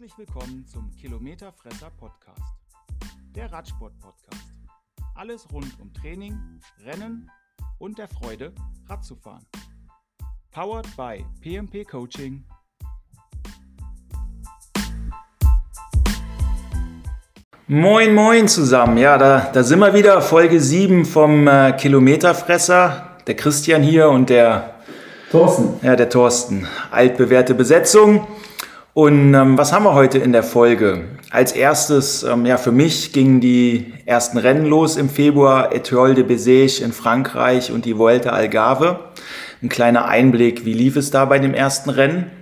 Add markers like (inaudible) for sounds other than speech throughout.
Herzlich willkommen zum Kilometerfresser Podcast, der Radsport-Podcast. Alles rund um Training, Rennen und der Freude, Rad zu fahren. Powered by PMP Coaching. Moin, moin zusammen. Ja, da, da sind wir wieder, Folge 7 vom äh, Kilometerfresser. Der Christian hier und der Thorsten. Ja, der Thorsten. Altbewährte Besetzung. Und ähm, was haben wir heute in der Folge? Als erstes, ähm, ja, für mich gingen die ersten Rennen los im Februar, Etoile de Bézège in Frankreich und die Vuelta Algarve. Ein kleiner Einblick, wie lief es da bei dem ersten Rennen?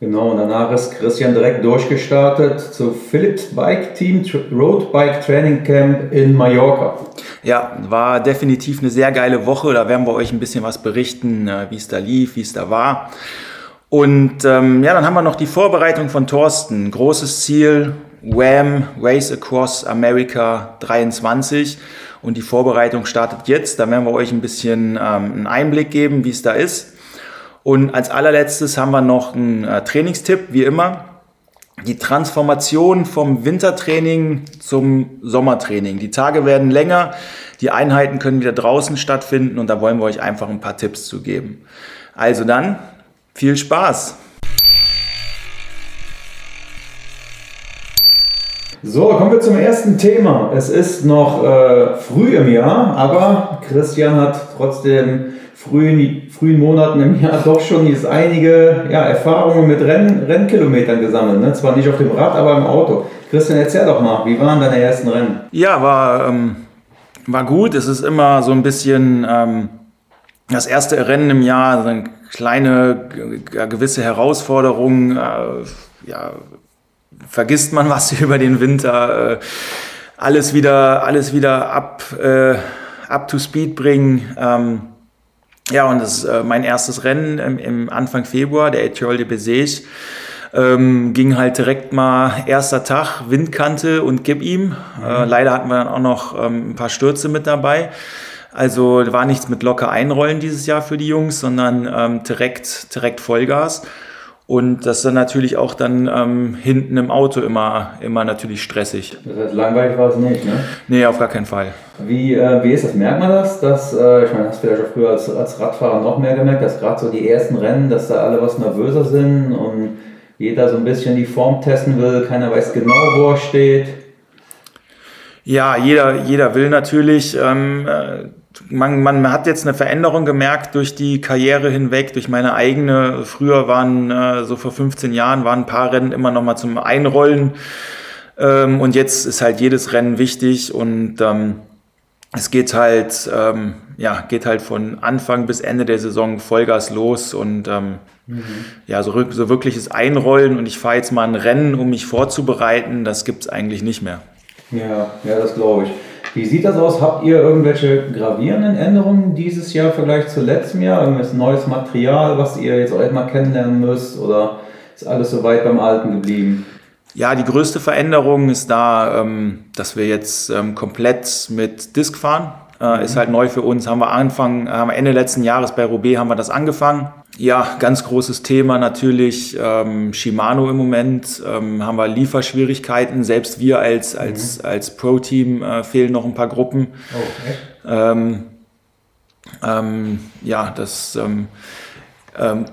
Genau, und danach ist Christian direkt durchgestartet zu Philips Bike Team Road Bike Training Camp in Mallorca. Ja, war definitiv eine sehr geile Woche. Da werden wir euch ein bisschen was berichten, äh, wie es da lief, wie es da war. Und ähm, ja, dann haben wir noch die Vorbereitung von Thorsten. Großes Ziel, WAM, Race Across America 23. Und die Vorbereitung startet jetzt. Da werden wir euch ein bisschen ähm, einen Einblick geben, wie es da ist. Und als allerletztes haben wir noch einen äh, Trainingstipp, wie immer. Die Transformation vom Wintertraining zum Sommertraining. Die Tage werden länger, die Einheiten können wieder draußen stattfinden und da wollen wir euch einfach ein paar Tipps zu geben. Also dann, viel Spaß! So, kommen wir zum ersten Thema. Es ist noch äh, früh im Jahr, aber Christian hat trotzdem frühen, frühen Monaten im Jahr (laughs) doch schon jetzt einige ja, Erfahrungen mit Renn, Rennkilometern gesammelt. Ne? Zwar nicht auf dem Rad, aber im Auto. Christian, erzähl doch mal, wie waren deine ersten Rennen? Ja, war, ähm, war gut. Es ist immer so ein bisschen ähm, das erste Rennen im Jahr, eine kleine gewisse Herausforderung. Äh, ja, vergisst man was (laughs) über den Winter. Äh, alles wieder, alles wieder up, äh, up to speed bringen. Ähm, ja, und das ist äh, mein erstes Rennen im, im Anfang Februar, der Etiole de Bézège. Ähm, ging halt direkt mal erster Tag, Windkante und gib ihm. Mhm. Äh, leider hatten wir dann auch noch ähm, ein paar Stürze mit dabei. Also war nichts mit locker einrollen dieses Jahr für die Jungs, sondern ähm, direkt, direkt Vollgas. Und das ist dann natürlich auch dann ähm, hinten im Auto immer, immer natürlich stressig. Das heißt, langweilig war es nicht, ne? Nee, auf gar keinen Fall. Wie, äh, wie ist das? Merkt man das? Dass, äh, ich meine, hast du vielleicht auch früher als, als Radfahrer noch mehr gemerkt, dass gerade so die ersten Rennen, dass da alle was nervöser sind und jeder so ein bisschen die Form testen will, keiner weiß genau, wo er steht. Ja, jeder, jeder will natürlich. Ähm, äh, man, man hat jetzt eine Veränderung gemerkt durch die Karriere hinweg, durch meine eigene. Früher waren, äh, so vor 15 Jahren, waren ein paar Rennen immer noch mal zum Einrollen. Ähm, und jetzt ist halt jedes Rennen wichtig und ähm, es geht halt, ähm, ja, geht halt von Anfang bis Ende der Saison Vollgas los und ähm, mhm. ja, so, so wirkliches Einrollen und ich fahre jetzt mal ein Rennen, um mich vorzubereiten, das gibt es eigentlich nicht mehr. Ja, ja, das glaube ich. Wie sieht das aus? Habt ihr irgendwelche gravierenden Änderungen dieses Jahr vielleicht zu letztem Jahr? Irgendwas neues Material, was ihr jetzt auch mal kennenlernen müsst? Oder ist alles so weit beim Alten geblieben? Ja, die größte Veränderung ist da, ähm, dass wir jetzt ähm, komplett mit Disk fahren. Äh, mhm. Ist halt neu für uns. Haben wir angefangen, haben Ende letzten Jahres bei Roubaix haben wir das angefangen. Ja, ganz großes Thema natürlich ähm, Shimano im Moment. Ähm, haben wir Lieferschwierigkeiten. Selbst wir als, als, mhm. als Pro-Team äh, fehlen noch ein paar Gruppen. Oh, okay. ähm, ähm, ja, das ähm, ähm,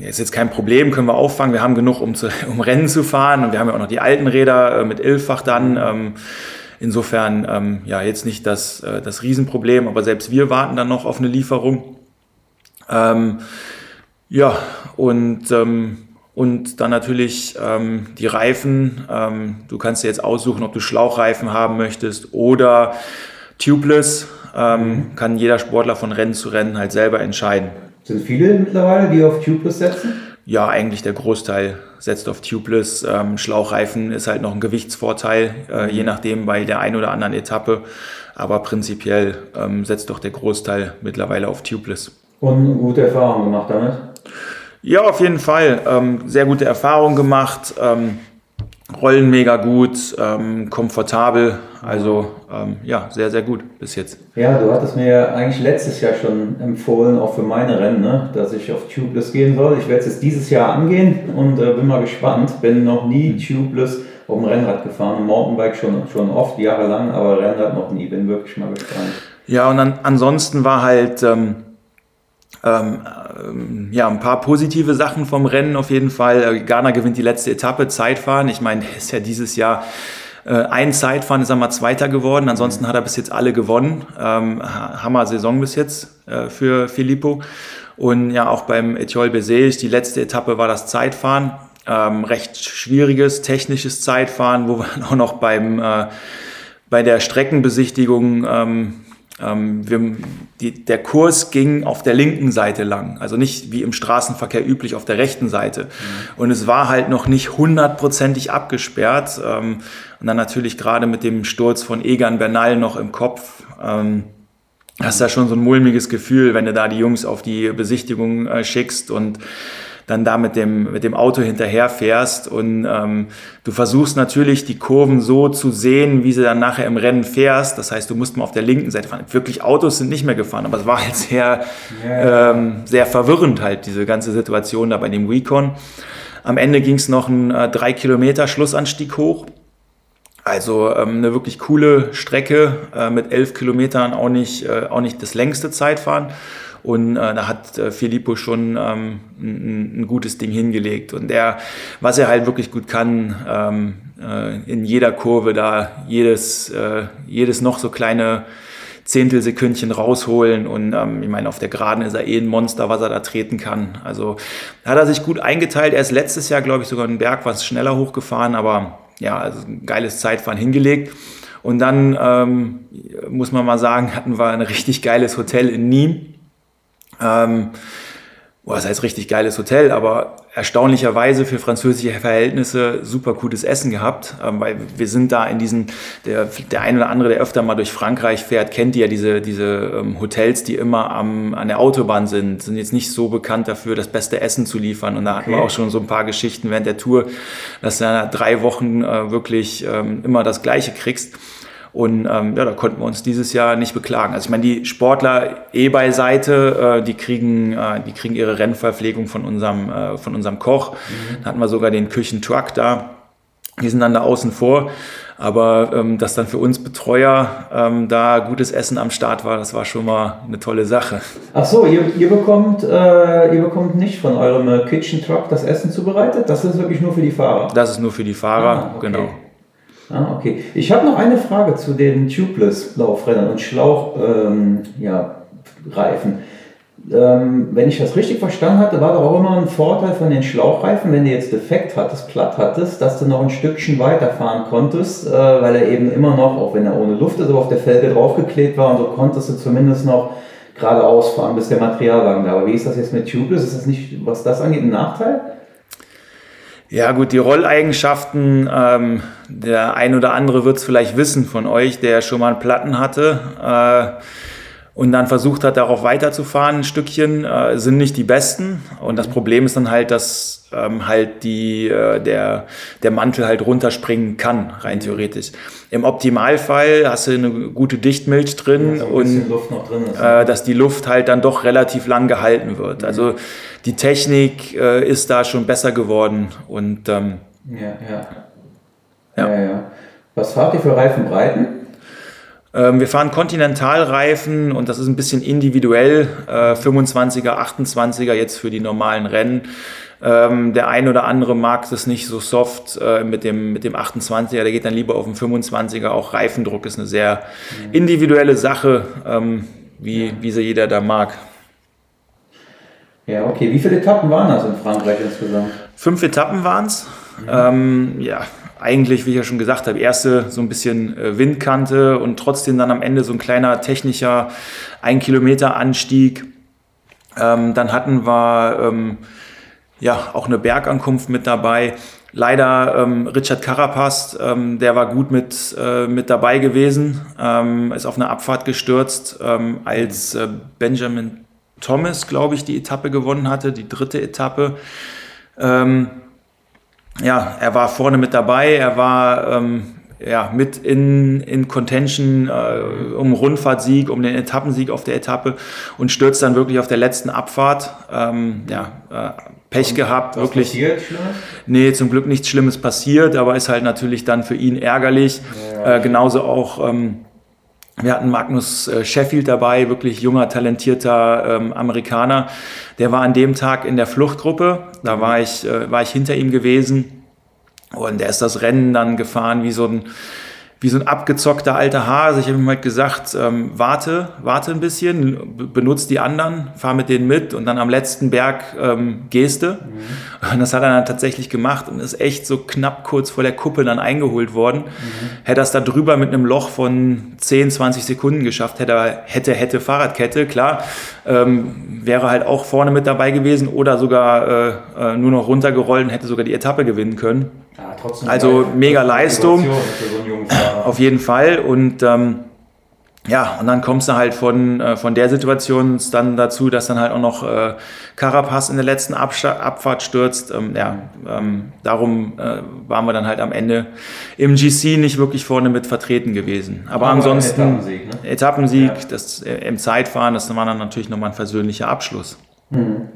ist jetzt kein Problem, können wir auffangen. Wir haben genug, um, zu, (laughs) um Rennen zu fahren. Und wir haben ja auch noch die alten Räder äh, mit Illfach dann. Insofern, ähm, ja, jetzt nicht das, äh, das Riesenproblem, aber selbst wir warten dann noch auf eine Lieferung. Ähm, ja, und, ähm, und dann natürlich ähm, die Reifen. Ähm, du kannst dir jetzt aussuchen, ob du Schlauchreifen haben möchtest oder tubeless. Ähm, mhm. Kann jeder Sportler von Rennen zu Rennen halt selber entscheiden. Sind viele mittlerweile, die auf tubeless setzen? Ja, eigentlich der Großteil setzt auf tubeless. Ähm, Schlauchreifen ist halt noch ein Gewichtsvorteil, äh, je mhm. nachdem bei der einen oder anderen Etappe. Aber prinzipiell ähm, setzt doch der Großteil mittlerweile auf tubeless. Und gute Erfahrungen gemacht damit? Ja, auf jeden Fall. Ähm, sehr gute Erfahrungen gemacht. Rollen mega gut, ähm, komfortabel. Also ähm, ja, sehr, sehr gut bis jetzt. Ja, du hattest mir eigentlich letztes Jahr schon empfohlen, auch für meine Rennen, ne, dass ich auf Tubeless gehen soll. Ich werde es jetzt dieses Jahr angehen und äh, bin mal gespannt. Bin noch nie mhm. Tubeless auf dem Rennrad gefahren. Mountainbike schon, schon oft, jahrelang, aber Rennrad noch nie. Bin wirklich mal gespannt. Ja, und dann, ansonsten war halt ähm, ähm, ähm, ja, ein paar positive Sachen vom Rennen auf jeden Fall. Äh, Ghana gewinnt die letzte Etappe, Zeitfahren. Ich meine, (laughs) ist ja dieses Jahr äh, ein Zeitfahren, ist er mal Zweiter geworden. Ansonsten hat er bis jetzt alle gewonnen. Ähm, Hammer-Saison bis jetzt äh, für Filippo. Und ja, auch beim Etiol Bezej, die letzte Etappe war das Zeitfahren. Ähm, recht schwieriges technisches Zeitfahren, wo wir (laughs) auch noch beim, äh, bei der Streckenbesichtigung ähm, ähm, wir, die, der Kurs ging auf der linken Seite lang, also nicht wie im Straßenverkehr üblich auf der rechten Seite. Mhm. Und es war halt noch nicht hundertprozentig abgesperrt. Ähm, und dann natürlich gerade mit dem Sturz von Egan Bernal noch im Kopf. Ähm, hast du da schon so ein mulmiges Gefühl, wenn du da die Jungs auf die Besichtigung äh, schickst und dann da mit dem, mit dem Auto hinterher fährst und ähm, du versuchst natürlich die Kurven so zu sehen, wie sie dann nachher im Rennen fährst. Das heißt, du musst mal auf der linken Seite fahren. Wirklich Autos sind nicht mehr gefahren, aber es war halt sehr, yeah. ähm, sehr verwirrend halt, diese ganze Situation da bei dem Recon. Am Ende ging es noch ein äh, drei Kilometer Schlussanstieg hoch. Also ähm, eine wirklich coole Strecke äh, mit elf Kilometern, auch nicht, äh, auch nicht das längste Zeitfahren. Und äh, da hat äh, Filippo schon ähm, ein, ein, gutes Ding hingelegt. Und er, was er halt wirklich gut kann, ähm, äh, in jeder Kurve da jedes, äh, jedes noch so kleine Zehntelsekündchen rausholen. Und ähm, ich meine, auf der Geraden ist er eh ein Monster, was er da treten kann. Also hat er sich gut eingeteilt. Er ist letztes Jahr, glaube ich, sogar einen Berg was schneller hochgefahren, aber ja, also ein geiles Zeitfahren hingelegt. Und dann ähm, muss man mal sagen, hatten wir ein richtig geiles Hotel in Nîmes. Ähm, boah, das heißt richtig geiles Hotel, aber erstaunlicherweise für französische Verhältnisse super gutes Essen gehabt, ähm, weil wir sind da in diesen, der, der eine oder andere, der öfter mal durch Frankreich fährt, kennt ja diese, diese ähm, Hotels, die immer am, an der Autobahn sind, sind jetzt nicht so bekannt dafür, das beste Essen zu liefern. Und da okay. hatten wir auch schon so ein paar Geschichten während der Tour, dass du nach drei Wochen äh, wirklich ähm, immer das Gleiche kriegst. Und ähm, ja, da konnten wir uns dieses Jahr nicht beklagen. Also ich meine, die Sportler eh beiseite, äh, die, kriegen, äh, die kriegen ihre Rennverpflegung von unserem, äh, von unserem Koch. Mhm. Da hatten wir sogar den Küchentruck da. Die sind dann da außen vor. Aber ähm, dass dann für uns Betreuer ähm, da gutes Essen am Start war, das war schon mal eine tolle Sache. Ach so, ihr, ihr, bekommt, äh, ihr bekommt nicht von eurem äh, Kitchen Truck das Essen zubereitet? Das ist wirklich nur für die Fahrer? Das ist nur für die Fahrer, ah, okay. genau. Ah, okay. Ich habe noch eine Frage zu den Tubeless-Laufrädern und Schlauchreifen. Ähm, ja, ähm, wenn ich das richtig verstanden hatte, war doch auch immer ein Vorteil von den Schlauchreifen, wenn du jetzt defekt hattest, platt hattest, dass du noch ein Stückchen weiterfahren konntest, äh, weil er eben immer noch, auch wenn er ohne Luft ist, aber auf der Felge draufgeklebt war und so konntest du zumindest noch geradeaus fahren, bis der Materialwagen da. Aber wie ist das jetzt mit Tubeless? Ist das nicht, was das angeht, ein Nachteil? Ja gut, die Rolleigenschaften, ähm, der ein oder andere wird es vielleicht wissen von euch, der schon mal einen Platten hatte. Äh, und dann versucht hat, darauf weiterzufahren, ein Stückchen, äh, sind nicht die besten. Und das Problem ist dann halt, dass ähm, halt die, äh, der, der Mantel halt runterspringen kann, rein theoretisch. Im Optimalfall hast du eine gute Dichtmilch drin ja, und drin äh, dass die Luft halt dann doch relativ lang gehalten wird. Mhm. Also die Technik äh, ist da schon besser geworden. Und, ähm, ja, ja. Ja. ja, ja. Was fahrt ihr für Reifenbreiten? Ähm, wir fahren Kontinentalreifen und das ist ein bisschen individuell. Äh, 25er, 28er jetzt für die normalen Rennen. Ähm, der ein oder andere mag das nicht so soft äh, mit, dem, mit dem 28er, der geht dann lieber auf den 25er. Auch Reifendruck ist eine sehr individuelle Sache, ähm, wie, wie sie jeder da mag. Ja, okay. Wie viele Etappen waren das in Frankreich insgesamt? Fünf Etappen waren es. Mhm. Ähm, ja, eigentlich, wie ich ja schon gesagt habe, erste so ein bisschen äh, Windkante und trotzdem dann am Ende so ein kleiner technischer ein Kilometer Anstieg. Ähm, dann hatten wir ähm, ja auch eine Bergankunft mit dabei. Leider ähm, Richard Carapaz, ähm, der war gut mit, äh, mit dabei gewesen, ähm, ist auf eine Abfahrt gestürzt, ähm, als äh, Benjamin Thomas, glaube ich, die Etappe gewonnen hatte, die dritte Etappe. Ähm, ja, er war vorne mit dabei, er war ähm, ja, mit in, in Contention äh, um Rundfahrtsieg, um den Etappensieg auf der Etappe und stürzt dann wirklich auf der letzten Abfahrt. Ähm, ja, äh, Pech und gehabt, wirklich. Passiert, nee, zum Glück nichts Schlimmes passiert, aber ist halt natürlich dann für ihn ärgerlich. Ja, äh, genauso auch, ähm, wir hatten Magnus äh, Sheffield dabei, wirklich junger, talentierter ähm, Amerikaner. Der war an dem Tag in der Fluchtgruppe. Da war ich, äh, war ich hinter ihm gewesen und er ist das Rennen dann gefahren wie so ein, wie so ein abgezockter alter Hase. Ich habe ihm halt gesagt, ähm, warte, warte ein bisschen, benutze die anderen, fahr mit denen mit und dann am letzten Berg ähm, gehst du. Mhm. Und das hat er dann tatsächlich gemacht und ist echt so knapp kurz vor der Kuppe dann eingeholt worden. Mhm. Hätte er es da drüber mit einem Loch von 10, 20 Sekunden geschafft, hätte er, hätte, hätte Fahrradkette, klar, ähm, wäre halt auch vorne mit dabei gewesen oder sogar äh, äh, nur noch runtergerollt und hätte sogar die Etappe gewinnen können. Ja, also mega Leistung. So auf jeden Fall. Und ähm, ja, und dann kommst du halt von, äh, von der Situation dann dazu, dass dann halt auch noch äh, Carapaz in der letzten Absta Abfahrt stürzt. Ähm, ja, ähm, darum äh, waren wir dann halt am Ende im GC nicht wirklich vorne mit vertreten gewesen. Aber, Aber ansonsten Etappensieg, ne? Etappensieg ja. das, äh, im Zeitfahren, das war dann natürlich nochmal ein versöhnlicher Abschluss. Mhm.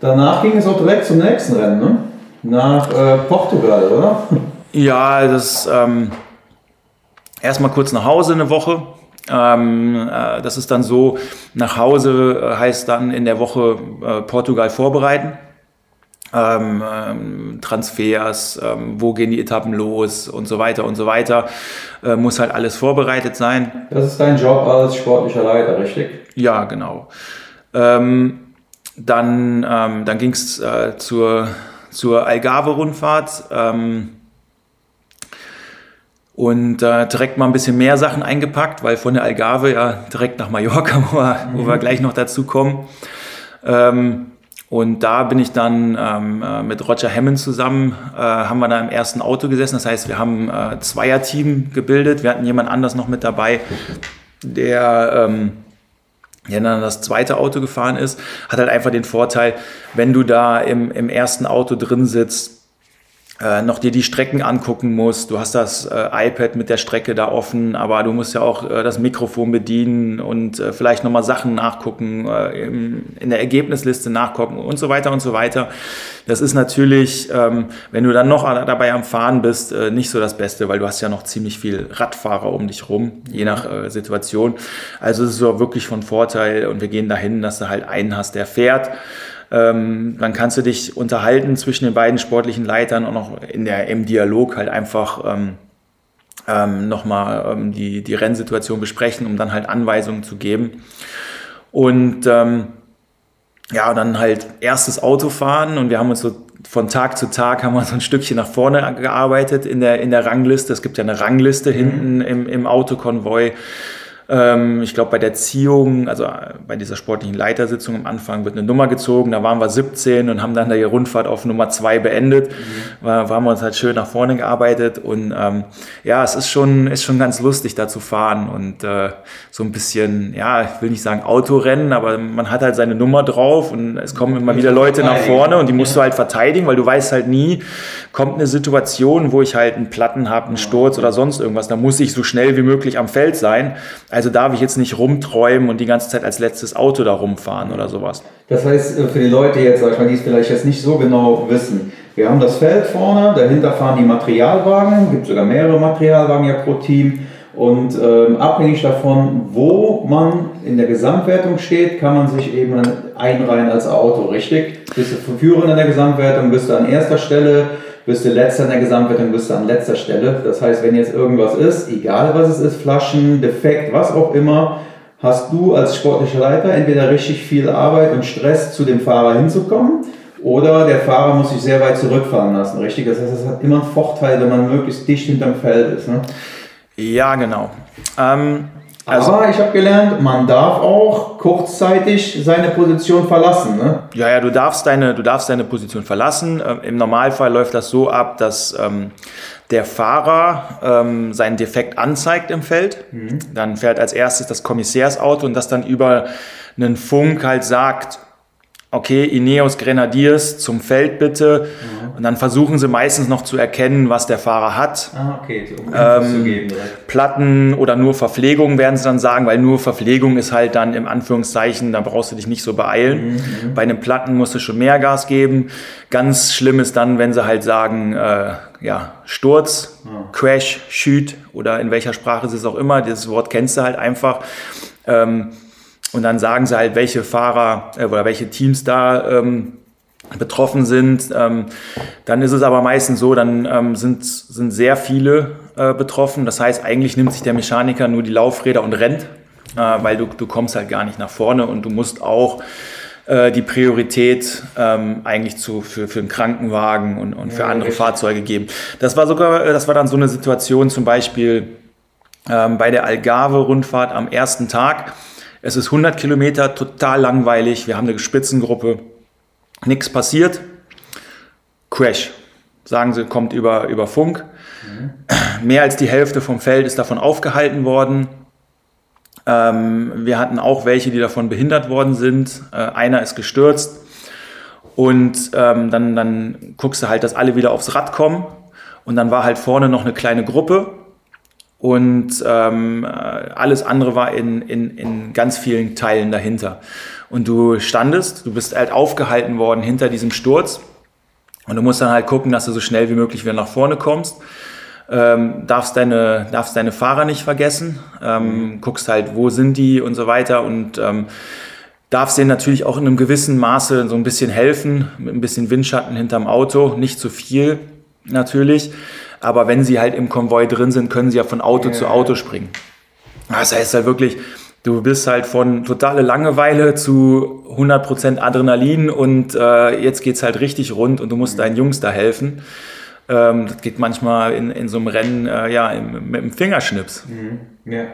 Danach ging es auch direkt zum nächsten Rennen, ne? Nach äh, Portugal, oder? (laughs) Ja, das ähm, erstmal kurz nach Hause eine Woche. Ähm, äh, das ist dann so, nach Hause äh, heißt dann in der Woche äh, Portugal vorbereiten. Ähm, ähm, Transfers, ähm, wo gehen die Etappen los und so weiter und so weiter. Äh, muss halt alles vorbereitet sein. Das ist dein Job als sportlicher Leiter, richtig? Ja, genau. Ähm, dann ähm, dann ging es äh, zur zur Algarve-Rundfahrt. Ähm, und äh, direkt mal ein bisschen mehr Sachen eingepackt, weil von der Algarve ja direkt nach Mallorca, (laughs) wo wir, mhm. wo wir gleich noch dazu kommen. Ähm, und da bin ich dann ähm, äh, mit Roger Hammond zusammen, äh, haben wir da im ersten Auto gesessen. Das heißt, wir haben äh, Zweierteam gebildet. Wir hatten jemand anders noch mit dabei, der ähm, der dann das zweite Auto gefahren ist, hat halt einfach den Vorteil, wenn du da im, im ersten Auto drin sitzt, äh, noch dir die Strecken angucken musst. Du hast das äh, iPad mit der Strecke da offen, aber du musst ja auch äh, das Mikrofon bedienen und äh, vielleicht nochmal Sachen nachgucken, äh, im, in der Ergebnisliste nachgucken und so weiter und so weiter. Das ist natürlich, ähm, wenn du dann noch dabei am Fahren bist, äh, nicht so das Beste, weil du hast ja noch ziemlich viel Radfahrer um dich rum, je nach Situation. Also es ist so wirklich von Vorteil und wir gehen dahin, dass du halt einen hast, der fährt ähm, dann kannst du dich unterhalten zwischen den beiden sportlichen Leitern und auch in der, im Dialog halt einfach ähm, ähm, nochmal ähm, die, die Rennsituation besprechen, um dann halt Anweisungen zu geben. Und ähm, ja, dann halt erstes Auto fahren und wir haben uns so von Tag zu Tag haben wir so ein Stückchen nach vorne gearbeitet in der, in der Rangliste. Es gibt ja eine Rangliste mhm. hinten im, im Autokonvoi. Ähm, ich glaube, bei der Ziehung, also äh, bei dieser sportlichen Leitersitzung am Anfang wird eine Nummer gezogen. Da waren wir 17 und haben dann die Rundfahrt auf Nummer 2 beendet. Mhm. Da haben wir uns halt schön nach vorne gearbeitet. Und ähm, ja, es ist schon, ist schon ganz lustig, da zu fahren und äh, so ein bisschen, ja, ich will nicht sagen Autorennen, aber man hat halt seine Nummer drauf und es kommen immer wieder Leute nach vorne und die musst du halt verteidigen, weil du weißt halt nie, kommt eine Situation, wo ich halt einen Platten habe, einen Sturz oder sonst irgendwas, da muss ich so schnell wie möglich am Feld sein. Also darf ich jetzt nicht rumträumen und die ganze Zeit als letztes Auto da rumfahren oder sowas. Das heißt, äh, für die Leute jetzt, sag ich mal, die es vielleicht jetzt nicht so genau wissen, wir haben das Feld vorne, dahinter fahren die Materialwagen, gibt sogar mehrere Materialwagen ja pro Team. Und ähm, abhängig davon, wo man in der Gesamtwertung steht, kann man sich eben einreihen als Auto, richtig? Bist du Führer in der Gesamtwertung, bist du an erster Stelle, bist du letzter in der Gesamtwertung, bist du an letzter Stelle. Das heißt, wenn jetzt irgendwas ist, egal was es ist, Flaschen, Defekt, was auch immer, hast du als sportlicher Leiter entweder richtig viel Arbeit und Stress, zu dem Fahrer hinzukommen, oder der Fahrer muss sich sehr weit zurückfahren lassen, richtig? Das heißt, es hat immer einen Vorteil, wenn man möglichst dicht hinterm Feld ist. Ne? Ja, genau. Ähm, also, Aber ich habe gelernt, man darf auch kurzzeitig seine Position verlassen. Ne? Ja, ja, du darfst deine, du darfst deine Position verlassen. Ähm, Im Normalfall läuft das so ab, dass ähm, der Fahrer ähm, seinen Defekt anzeigt im Feld. Mhm. Dann fährt als erstes das Kommissärsauto und das dann über einen Funk halt sagt, okay, Ineos Grenadiers zum Feld bitte, mhm. Und dann versuchen sie meistens noch zu erkennen, was der Fahrer hat. Ah, okay, um Ähm, zu geben. direkt. Platten oder nur Verpflegung werden sie dann sagen, weil nur Verpflegung ist halt dann im Anführungszeichen, da brauchst du dich nicht so beeilen. Bei einem Platten musst du schon mehr Gas geben. Ganz schlimm ist dann, wenn sie halt sagen, äh, ja, Sturz, Crash, Shoot oder in welcher Sprache es ist auch immer, dieses Wort kennst du halt einfach. Ähm, und dann sagen sie halt, welche Fahrer äh, oder welche Teams da ähm, betroffen sind. Ähm, dann ist es aber meistens so, dann ähm, sind, sind sehr viele äh, betroffen. Das heißt, eigentlich nimmt sich der Mechaniker nur die Laufräder und rennt, äh, weil du, du kommst halt gar nicht nach vorne und du musst auch äh, die Priorität ähm, eigentlich zu, für, für einen Krankenwagen und, und für Ja, andere richtig. Fahrzeuge geben. Das war sogar, äh, das war dann so eine Situation zum Beispiel ähm, bei der Algarve-Rundfahrt am ersten Tag. Es ist 100 Kilometer, total langweilig. Wir haben eine Spitzengruppe, nichts passiert. Crash, sagen sie, kommt über, über Funk. Mehr als die Hälfte vom Feld ist davon aufgehalten worden. Ähm, wir hatten auch welche, die davon behindert worden sind. Äh, einer ist gestürzt. Und ähm, dann, dann guckst du halt, dass alle wieder aufs Rad kommen. Und dann war halt vorne noch eine kleine Gruppe. Und ähm, äh, alles andere war in, in, in ganz vielen Teilen dahinter. Und du standest, du bist halt aufgehalten worden hinter diesem Sturz. Und du musst dann halt gucken, dass du so schnell wie möglich wieder nach vorne kommst. Ähm, darfst, deine, darfst deine Fahrer nicht vergessen. Ähm, guckst halt, wo sind die und so weiter. Und ähm, darfst denen natürlich auch in einem gewissen Maße so ein bisschen helfen, mit ein bisschen Windschatten hinterm Auto. Nicht zu viel natürlich. Aber wenn sie halt im Konvoi drin sind, können sie ja von Auto Ja, zu. Auto springen. Das heißt halt wirklich, du bist halt von totale Langeweile zu 100% Adrenalin und äh, jetzt geht's halt richtig rund und du musst deinen Jungs da helfen. Ähm, das geht manchmal in, in so einem Rennen äh, ja, im, mit dem Fingerschnips. Ja,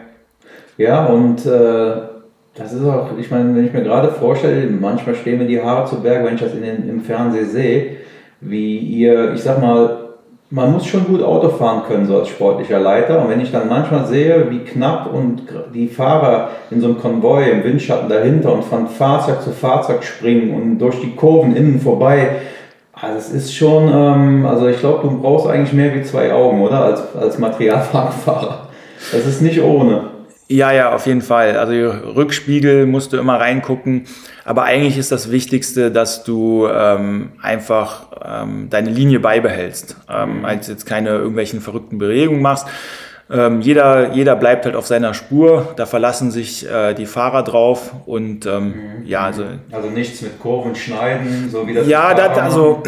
ja und äh, das ist auch, ich meine, wenn ich mir gerade vorstelle, manchmal stehen mir die Haare zu Berg, wenn ich das in den, im Fernsehen sehe, wie ihr, ich sag mal, man muss schon gut Auto fahren können, so als sportlicher Leiter. Und wenn ich dann manchmal sehe, wie knapp und die Fahrer in so einem Konvoi im Windschatten dahinter und von Fahrzeug zu Fahrzeug springen und durch die Kurven innen vorbei, also es ist schon, ähm, also ich glaube, du brauchst eigentlich mehr wie zwei Augen, oder? Als, als Materialwagenfahrer. Das ist nicht ohne. Ja, ja, auf jeden Fall. Also Rückspiegel musst du immer reingucken. Aber eigentlich ist das Wichtigste, dass du ähm, einfach ähm, deine Linie beibehältst. Ähm, als jetzt keine irgendwelchen verrückten Bewegungen machst. Ähm, jeder, jeder bleibt halt auf seiner Spur. Da verlassen sich äh, die Fahrer drauf. Und ähm, ja, also Also nichts mit Kurven schneiden, so wie das ja, das, also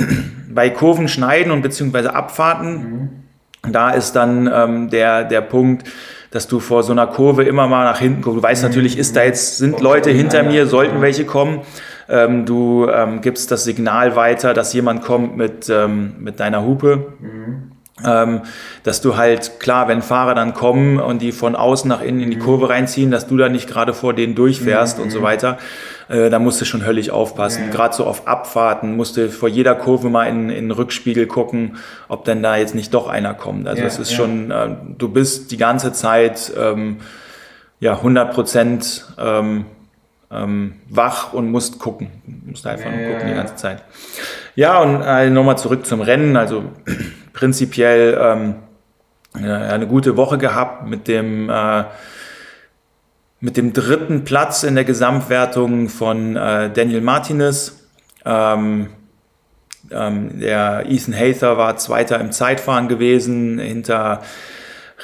bei Kurven schneiden und beziehungsweise Abfahrten, da ist dann ähm, der, der Punkt, dass du vor so einer Kurve immer mal nach hinten guckst. Du weißt natürlich, ist da jetzt, sind Leute hinter mir, sollten welche kommen. Ähm, du ähm, gibst das Signal weiter, dass jemand kommt mit, ähm, mit deiner Hupe. Ähm, dass du halt, klar, wenn Fahrer dann kommen und die von außen nach innen in die Kurve reinziehen, dass du da nicht gerade vor denen durchfährst und so weiter, äh, da musst du schon höllisch aufpassen. Ja. Gerade so auf Abfahrten musst du vor jeder Kurve mal in, in den Rückspiegel gucken, ob denn da jetzt nicht doch einer kommt. Also Ja, es ist ja. schon, äh, du bist die ganze Zeit ähm, ja 100 Prozent ähm, ähm, wach und musst gucken. Musst einfach nur Ja, gucken ja, die ja. ganze Zeit. Ja, und äh, nochmal zurück zum Rennen. Also (clears throat) prinzipiell ähm, eine, eine gute Woche gehabt mit dem, äh, mit dem dritten Platz in der Gesamtwertung von äh, Daniel Martinez. Ähm, ähm, der Ethan Hather war Zweiter im Zeitfahren gewesen hinter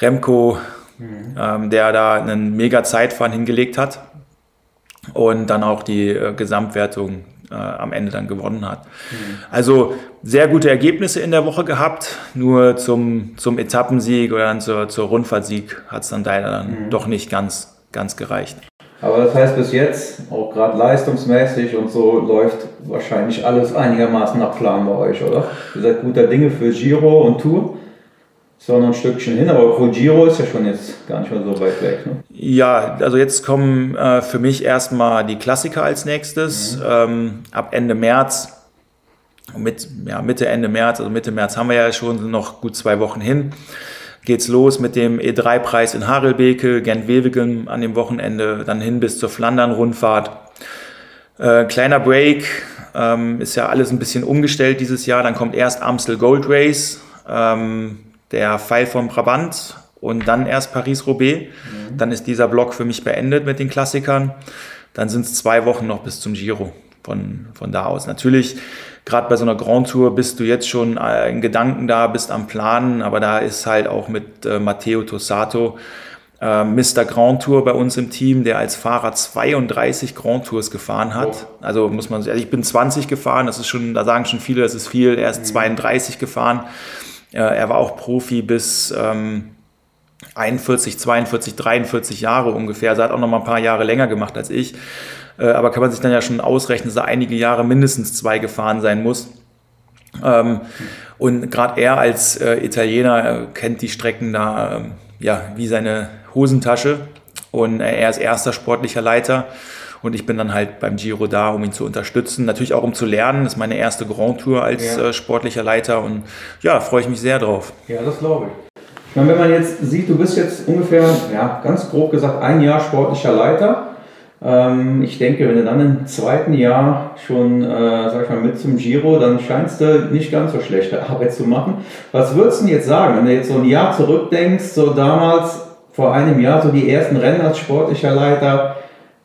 Remco, ähm, der da einen mega Zeitfahren hingelegt hat und dann auch die äh, Gesamtwertung äh, am Ende dann gewonnen hat. Also sehr gute Ergebnisse in der Woche gehabt, nur zum, zum Etappensieg oder dann zur, zur Rundfahrtsieg hat es dann leider dann doch nicht ganz, ganz gereicht. Aber das heißt bis jetzt, auch gerade leistungsmäßig und so, läuft wahrscheinlich alles einigermaßen nach Plan bei euch, oder? Ihr seid guter Dinge für Giro und Tour. Ist zwar noch ein Stückchen hin, aber obwohl Giro ist ja schon jetzt gar nicht mehr so weit weg. Ne? Ja, also jetzt kommen äh, für mich erstmal die Klassiker als nächstes. Ähm, ab Ende März, mit, ja, Mitte, Ende März, also Mitte März haben wir ja schon, noch gut zwei Wochen hin. Geht's los mit dem E3-Preis in Harelbeke, Gent-Wevelgem an dem Wochenende, dann hin bis zur Flandern-Rundfahrt. Äh, kleiner Break Ähm, ist ja alles ein bisschen umgestellt dieses Jahr. Dann kommt erst Amstel Gold Race, ähm, der Pfeil vom Brabant und dann erst Paris-Roubaix. Mhm. Dann ist dieser Block für mich beendet mit den Klassikern. Dann sind es zwei Wochen noch bis zum Giro von, von da aus. Natürlich, gerade bei so einer Grand Tour bist du jetzt schon äh, in Gedanken da, bist am Planen, aber da ist halt auch mit äh, Matteo Tossato äh, Mr. Grand Tour bei uns im Team, der als Fahrer 32 Grand Tours gefahren hat. Oh. Also muss man, also ich bin 20 gefahren, das ist schon, da sagen schon viele, das ist viel. Er ist mhm. 32 gefahren. Äh, er war auch Profi bis ähm, 41, 42, 43 Jahre ungefähr. Also er hat auch noch mal ein paar Jahre länger gemacht als ich. Äh, aber kann man sich dann ja schon ausrechnen, dass er einige Jahre mindestens zwei gefahren sein muss. Ähm, und gerade er als äh, Italiener äh, kennt die Strecken da ähm, ja, wie seine Hosentasche. Und er ist erster sportlicher Leiter. Und ich bin dann halt beim Giro da, um ihn zu unterstützen. Natürlich auch um zu lernen. Das ist meine erste Grand Tour als ja. sportlicher Leiter. Und ja, freue ich mich sehr drauf. Ja, das glaube ich. Ich meine, wenn man jetzt sieht, du bist jetzt ungefähr, ja, ganz grob gesagt, ein Jahr sportlicher Leiter. Ähm, ich denke, wenn du dann im zweiten Jahr schon, äh, sag ich mal, mit zum Giro, dann scheinst du nicht ganz so schlechte Arbeit zu machen. Was würdest du denn jetzt sagen, wenn du jetzt so ein Jahr zurückdenkst, so damals, vor einem Jahr, so die ersten Rennen als sportlicher Leiter,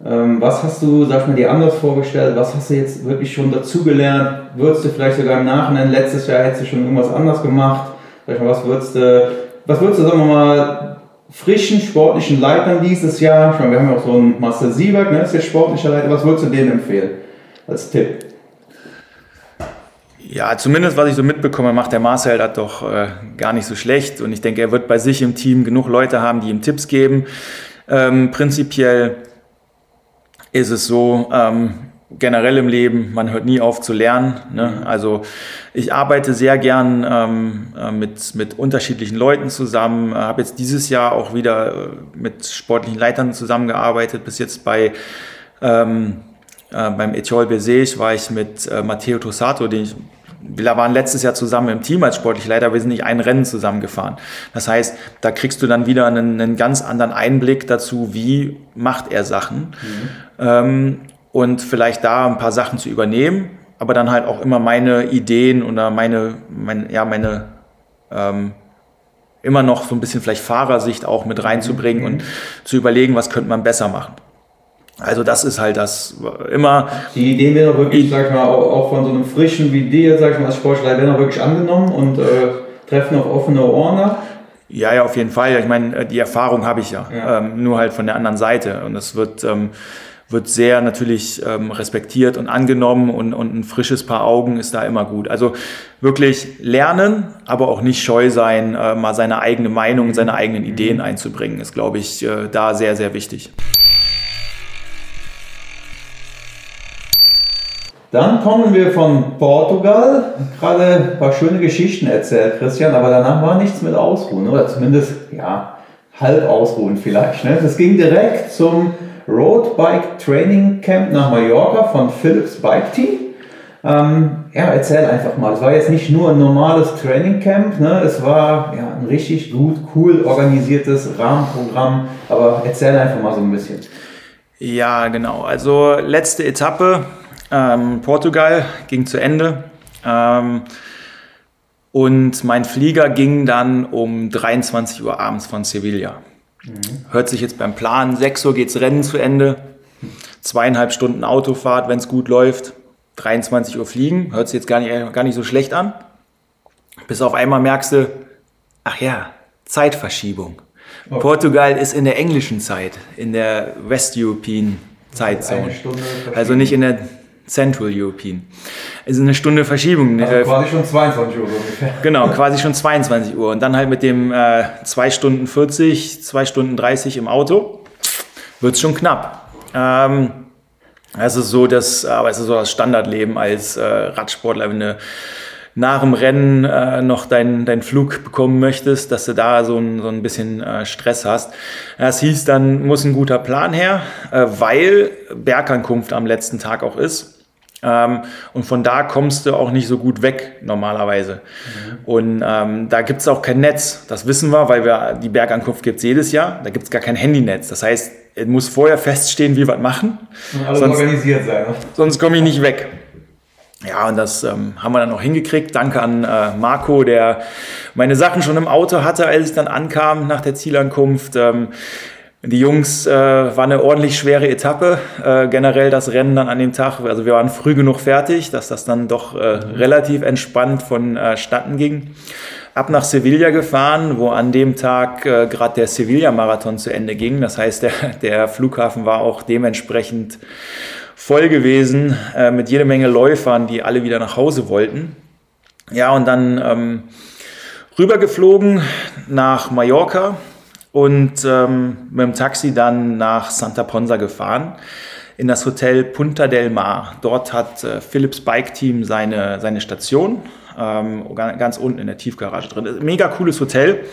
ähm, was hast du, sag ich mal, dir anders vorgestellt? Was hast du jetzt wirklich schon dazugelernt? Würdest du vielleicht sogar im Nachhinein, letztes Jahr hättest du schon irgendwas anders gemacht? Sag ich mal, was würdest du, was würdest du, sagen wir mal, frischen sportlichen Leitern dieses Jahr, ich meine, wir haben ja auch so einen Marcel Sieberg, ne, ist der sportlicher Leiter, was würdest du denen empfehlen als Tipp? Ja, zumindest was ich so mitbekomme, macht der Marcel das doch äh, gar nicht so schlecht. Und ich denke, er wird bei sich im Team genug Leute haben, die ihm Tipps geben. Ähm, prinzipiell ist es so, ähm, generell im Leben, man hört nie auf zu lernen. Ne? Also ich arbeite sehr gern ähm, äh, mit, mit unterschiedlichen Leuten zusammen, äh, habe jetzt dieses Jahr auch wieder äh, mit sportlichen Leitern zusammengearbeitet, bis jetzt bei ähm, äh, beim Etiol Besech war ich mit äh, Matteo Tossato, den ich wir waren letztes Jahr zusammen im Team als sportlicher Leiter, wir sind nicht ein Rennen zusammengefahren. Das heißt, da kriegst du dann wieder einen, einen ganz anderen Einblick dazu, wie macht er Sachen. Mhm. Ähm, und vielleicht da ein paar Sachen zu übernehmen, aber dann halt auch immer meine Ideen oder meine, meine ja, meine ähm, immer noch so ein bisschen vielleicht Fahrersicht auch mit reinzubringen mhm. und zu überlegen, was könnte man besser machen. Also das ist halt das immer. Die Idee wäre wirklich, sag ich mal, auch von so einem frischen wie dir, sag ich mal, als Sportler, werden auch wirklich angenommen und äh, treffen auf offene Ohren. Ja, ja, auf jeden Fall. Ich meine, die Erfahrung habe ich ja, ja. Ähm, nur halt von der anderen Seite und es wird ähm, wird sehr natürlich ähm, respektiert und angenommen und, und ein frisches Paar Augen ist da immer gut. Also wirklich lernen, aber auch nicht scheu sein, äh, mal seine eigene Meinung, seine eigenen Ideen einzubringen, ist, glaube ich, äh, da sehr, sehr wichtig. Dann kommen wir von Portugal. Gerade ein paar schöne Geschichten erzählt, Christian, aber danach war nichts mit Ausruhen, oder zumindest, ja, halb ausruhen vielleicht. Ne? Das ging direkt zum Road Bike Training Camp nach Mallorca von Philips Bike Team. Ähm, ja, erzähl einfach mal. Es war jetzt nicht nur ein normales Training Camp, ne? es war ja, ein richtig gut, cool organisiertes Rahmenprogramm. Aber erzähl einfach mal so ein bisschen. Ja, genau. Also letzte Etappe, ähm, Portugal ging zu Ende. Ähm, und mein Flieger ging dann um 23 Uhr abends von Sevilla. Mhm. Hört sich jetzt beim Plan, 6 Uhr geht's Rennen zu Ende, zweieinhalb Stunden Autofahrt, wenn es gut läuft, 23 Uhr fliegen, hört sich jetzt gar nicht, gar nicht so schlecht an. Bis auf einmal merkst du, ach ja, Zeitverschiebung. Oh. Portugal ist in der englischen Zeit, in der West European Zeitzone. Also nicht in der Central European. Es ist eine Stunde Verschiebung. Also quasi schon 22 Uhr ungefähr. Genau, quasi schon 22 Uhr. Und dann halt mit dem äh, 2 Stunden 40, 2 Stunden 30 im Auto wird es schon knapp. Ähm, es ist so, dass, aber es ist so das Standardleben als äh, Radsportler, wenn du nach dem Rennen äh, noch deinen dein Flug bekommen möchtest, dass du da so ein, so ein bisschen äh, Stress hast. Das hieß, dann muss ein guter Plan her, äh, weil Bergankunft am letzten Tag auch ist. Ähm, und von da kommst du auch nicht so gut weg normalerweise. Mhm. Und ähm, da gibt es auch kein Netz. Das wissen wir, weil wir die Bergankunft gibt es jedes Jahr. Da gibt es gar kein Handynetz. Das heißt, es muss vorher feststehen, wie wir was machen. Alles sonst, organisiert sein. Ne? Sonst komme ich nicht weg. Ja, und das ähm, haben wir dann auch hingekriegt. Danke an äh, Marco, der meine Sachen schon im Auto hatte, als ich dann ankam nach der Zielankunft. Ähm, die Jungs äh, war eine ordentlich schwere Etappe. Äh, generell das Rennen dann an dem Tag. Also wir waren früh genug fertig, dass das dann doch äh, relativ entspannt vonstatten äh, ging. Ab nach Sevilla gefahren, wo an dem Tag äh, gerade der Sevilla-Marathon zu Ende ging. Das heißt, der, der Flughafen war auch dementsprechend voll gewesen äh, mit jede Menge Läufern, die alle wieder nach Hause wollten. Ja, und dann ähm, rübergeflogen nach Mallorca und ähm, mit dem Taxi dann nach Santa Ponsa gefahren in das Hotel Punta del Mar. Dort hat äh, Philips Bike Team seine, seine Station, ähm, ganz unten in der Tiefgarage drin. Mega cooles Hotel,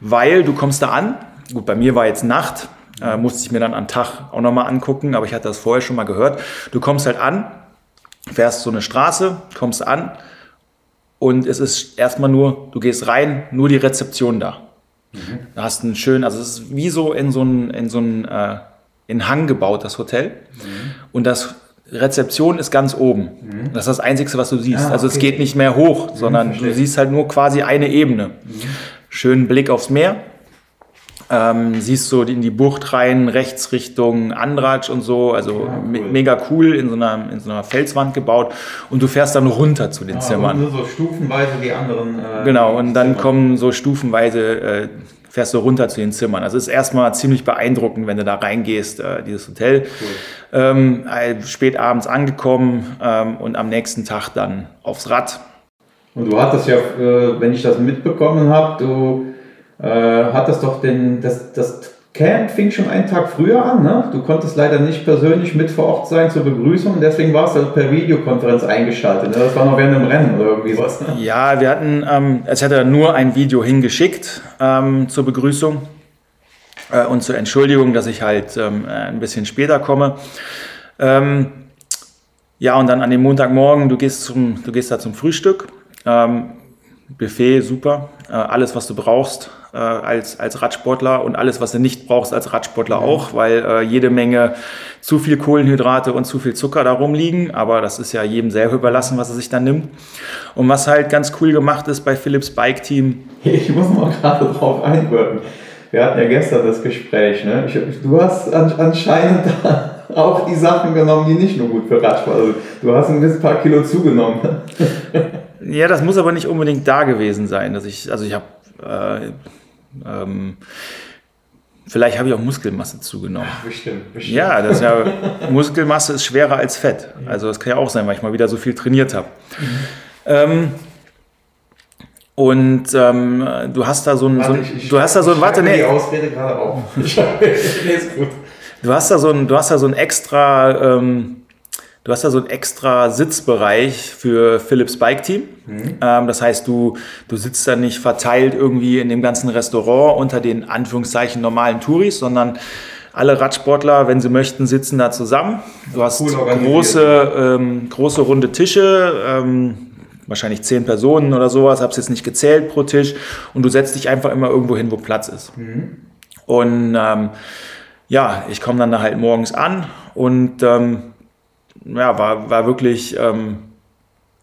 weil du kommst da an. Gut, bei mir war jetzt Nacht, äh, musste ich mir dann am Tag auch nochmal angucken, aber ich hatte das vorher schon mal gehört. Du kommst halt an, fährst so eine Straße, kommst an und es ist erstmal nur, du gehst rein, nur die Rezeption da. Mhm. Du hast einen schönen, also es ist wie so in so einen, in so einen äh, in Hang gebaut, das Hotel. Mhm. Und das Rezeption ist ganz oben. Mhm. Das ist das Einzige, was du siehst. Ah, also es geht nicht mehr hoch, mhm, sondern du siehst halt nur quasi eine Ebene. Schönen Blick aufs Meer. Ähm, siehst so in die Bucht rein, rechts Richtung Andratsch und so, also ja, cool. mega cool in so, einer, in so einer Felswand gebaut und du fährst dann runter zu den ah, Zimmern. Und so stufenweise die anderen. Äh, genau, und dann Zimmer. kommen so stufenweise, äh, fährst du runter zu den Zimmern. Also es ist erstmal ziemlich beeindruckend, wenn du da reingehst, äh, dieses Hotel. Cool. Ähm, äh, spät abends angekommen ähm, und am nächsten Tag dann aufs Rad. Und du hattest ja, äh, wenn ich das mitbekommen habe, du äh, hat das doch den, das, das Camp fing schon einen Tag früher an. Ne? Du konntest leider nicht persönlich mit vor Ort sein zur Begrüßung, deswegen warst du per Videokonferenz eingeschaltet. Ne? Das war noch während dem Rennen oder irgendwie was. Ne? Ja, wir hatten, ähm, es hätte nur ein Video hingeschickt ähm, zur Begrüßung äh, und zur Entschuldigung, dass ich halt ähm, ein bisschen später komme. Ähm, ja, und dann an dem Montagmorgen, du gehst, zum, du gehst da zum Frühstück. Ähm, Buffet, super. Äh, alles, was du brauchst äh, als, als Radsportler und alles, was du nicht brauchst als Radsportler mhm. auch, weil äh, jede Menge zu viel Kohlenhydrate und zu viel Zucker darum liegen. Aber das ist ja jedem selber überlassen, was er sich dann nimmt. Und was halt ganz cool gemacht ist bei Philips Bike Team. (laughs) Ich muss mal gerade drauf einwirken. Wir hatten ja gestern das Gespräch. Ne? Ich, du hast an, anscheinend (laughs) auch die Sachen genommen, die nicht nur gut für Radsport sind. Also, du hast ein paar Kilo zugenommen. (laughs) Ja, das muss aber nicht unbedingt da gewesen sein. Dass ich, also ich habe, äh, ähm, vielleicht habe ich auch Muskelmasse zugenommen. Ach, bestimmt, bestimmt. Ja, das ja, Muskelmasse ist schwerer als Fett. Also das kann ja auch sein, weil ich mal wieder so viel trainiert habe. Mhm. Ähm, und ähm, du hast da so ein, warte, so ein ich, du hast da so ein, warte, nee. Die Ausrede gerade auf. (laughs) du hast da so ein, du hast da so ein extra, ähm, Du hast da so einen extra Sitzbereich für Philips Bike Team. Mhm. Ähm, das heißt, du, du sitzt da nicht verteilt irgendwie in dem ganzen Restaurant unter den Anführungszeichen normalen Touris, sondern alle Radsportler, wenn sie möchten, sitzen da zusammen. Du hast cool große, ähm, große runde Tische, ähm, wahrscheinlich zehn Personen oder sowas, hab's jetzt nicht gezählt pro Tisch und du setzt dich einfach immer irgendwo hin, wo Platz ist. Mhm. Und ähm, ja, ich komme dann da halt morgens an und ähm, ja, war, war wirklich ähm,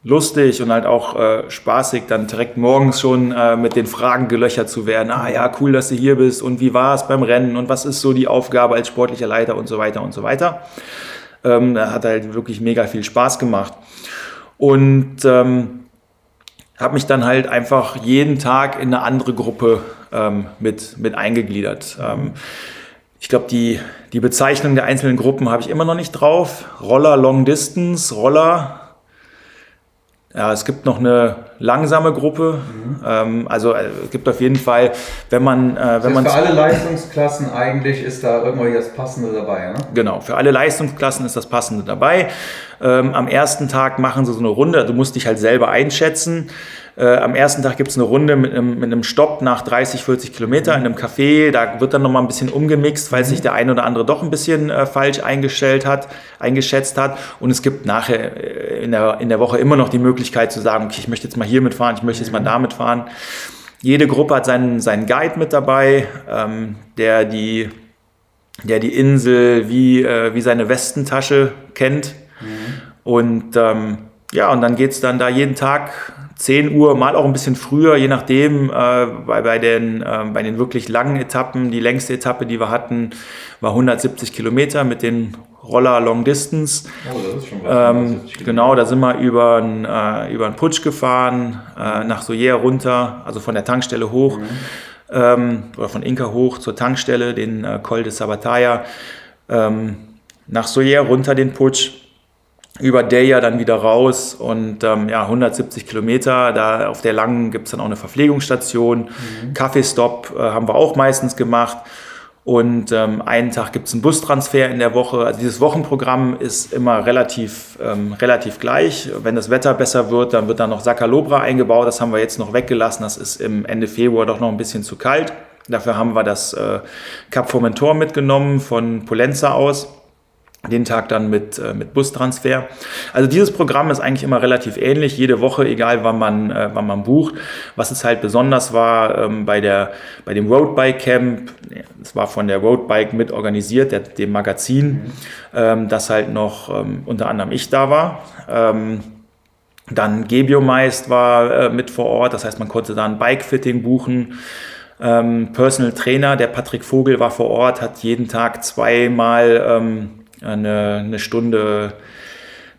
lustig und halt auch äh, spaßig, dann direkt morgens schon äh, mit den Fragen gelöchert zu werden. Ah ja, cool, dass du hier bist und wie war es beim Rennen und was ist so die Aufgabe als sportlicher Leiter und so weiter und so weiter. Ähm, hat halt wirklich mega viel Spaß gemacht. Und ähm, habe mich dann halt einfach jeden Tag in eine andere Gruppe ähm, mit, mit eingegliedert. Ähm, ich glaube, die, die Bezeichnung der einzelnen Gruppen habe ich immer noch nicht drauf. Roller Long Distance, Roller. Ja, es gibt noch eine langsame Gruppe. Mhm. Ähm, also äh, es gibt auf jeden Fall, wenn man... Äh, wenn man für alle Leistungsklassen eigentlich ist da irgendwie das Passende dabei, ne? Genau, für alle Leistungsklassen ist das Passende dabei. Ähm, am ersten Tag machen sie so eine Runde, du musst dich halt selber einschätzen. Äh, am ersten Tag gibt es eine Runde mit einem, mit einem Stopp nach 30, 40 Kilometer in einem Café. Da wird dann nochmal ein bisschen umgemixt, weil sich der eine oder andere doch ein bisschen äh, falsch eingestellt hat, eingeschätzt hat. Und es gibt nachher äh, in, der, in der Woche immer noch die Möglichkeit zu sagen, okay, ich möchte jetzt mal hier mitfahren, ich möchte jetzt mal da mitfahren. Jede Gruppe hat seinen, seinen Guide mit dabei, ähm, der, die, der die Insel wie, äh, wie seine Westentasche kennt. Mhm. Und ähm, ja, und dann geht es dann da jeden Tag 10 Uhr, mal auch ein bisschen früher, je nachdem, äh, bei, bei, den, äh, bei den wirklich langen Etappen. Die längste Etappe, die wir hatten, war 170 Kilometer mit den Roller Long Distance. Oh. Ähm, genau, da sind wir über einen äh, über Putsch gefahren, äh, nach Soyer runter, also von der Tankstelle hoch, mhm. ähm, oder von Inka hoch zur Tankstelle, den äh, Col de Sabataya, ähm, nach Soyer runter den Putsch über Deja dann wieder raus und ähm, ja, 170 Kilometer. Da auf der langen gibt es dann auch eine Verpflegungsstation. Mhm. Kaffeestopp äh, haben wir auch meistens gemacht. Und ähm, einen Tag gibt es einen Bustransfer in der Woche. Also dieses Wochenprogramm ist immer relativ, ähm, relativ gleich. Wenn das Wetter besser wird, dann wird da noch Sakalobra eingebaut. Das haben wir jetzt noch weggelassen. Das ist im Ende Februar doch noch ein bisschen zu kalt. Dafür haben wir das äh, Cap Formentor mitgenommen von Polenza aus den Tag dann mit, äh, mit Bustransfer. Also dieses Programm ist eigentlich immer relativ ähnlich, jede Woche, egal wann man, äh, wann man bucht. Was es halt besonders war ähm, bei, der, bei dem Roadbike Camp, das war von der Roadbike mit organisiert, der, dem Magazin, ähm, dass halt noch ähm, unter anderem ich da war. Ähm, dann Gebiomeist war äh, mit vor Ort, das heißt, man konnte da ein Bike-Fitting buchen. Ähm, Personal Trainer, der Patrick Vogel war vor Ort, hat jeden Tag zweimal ähm, eine, eine Stunde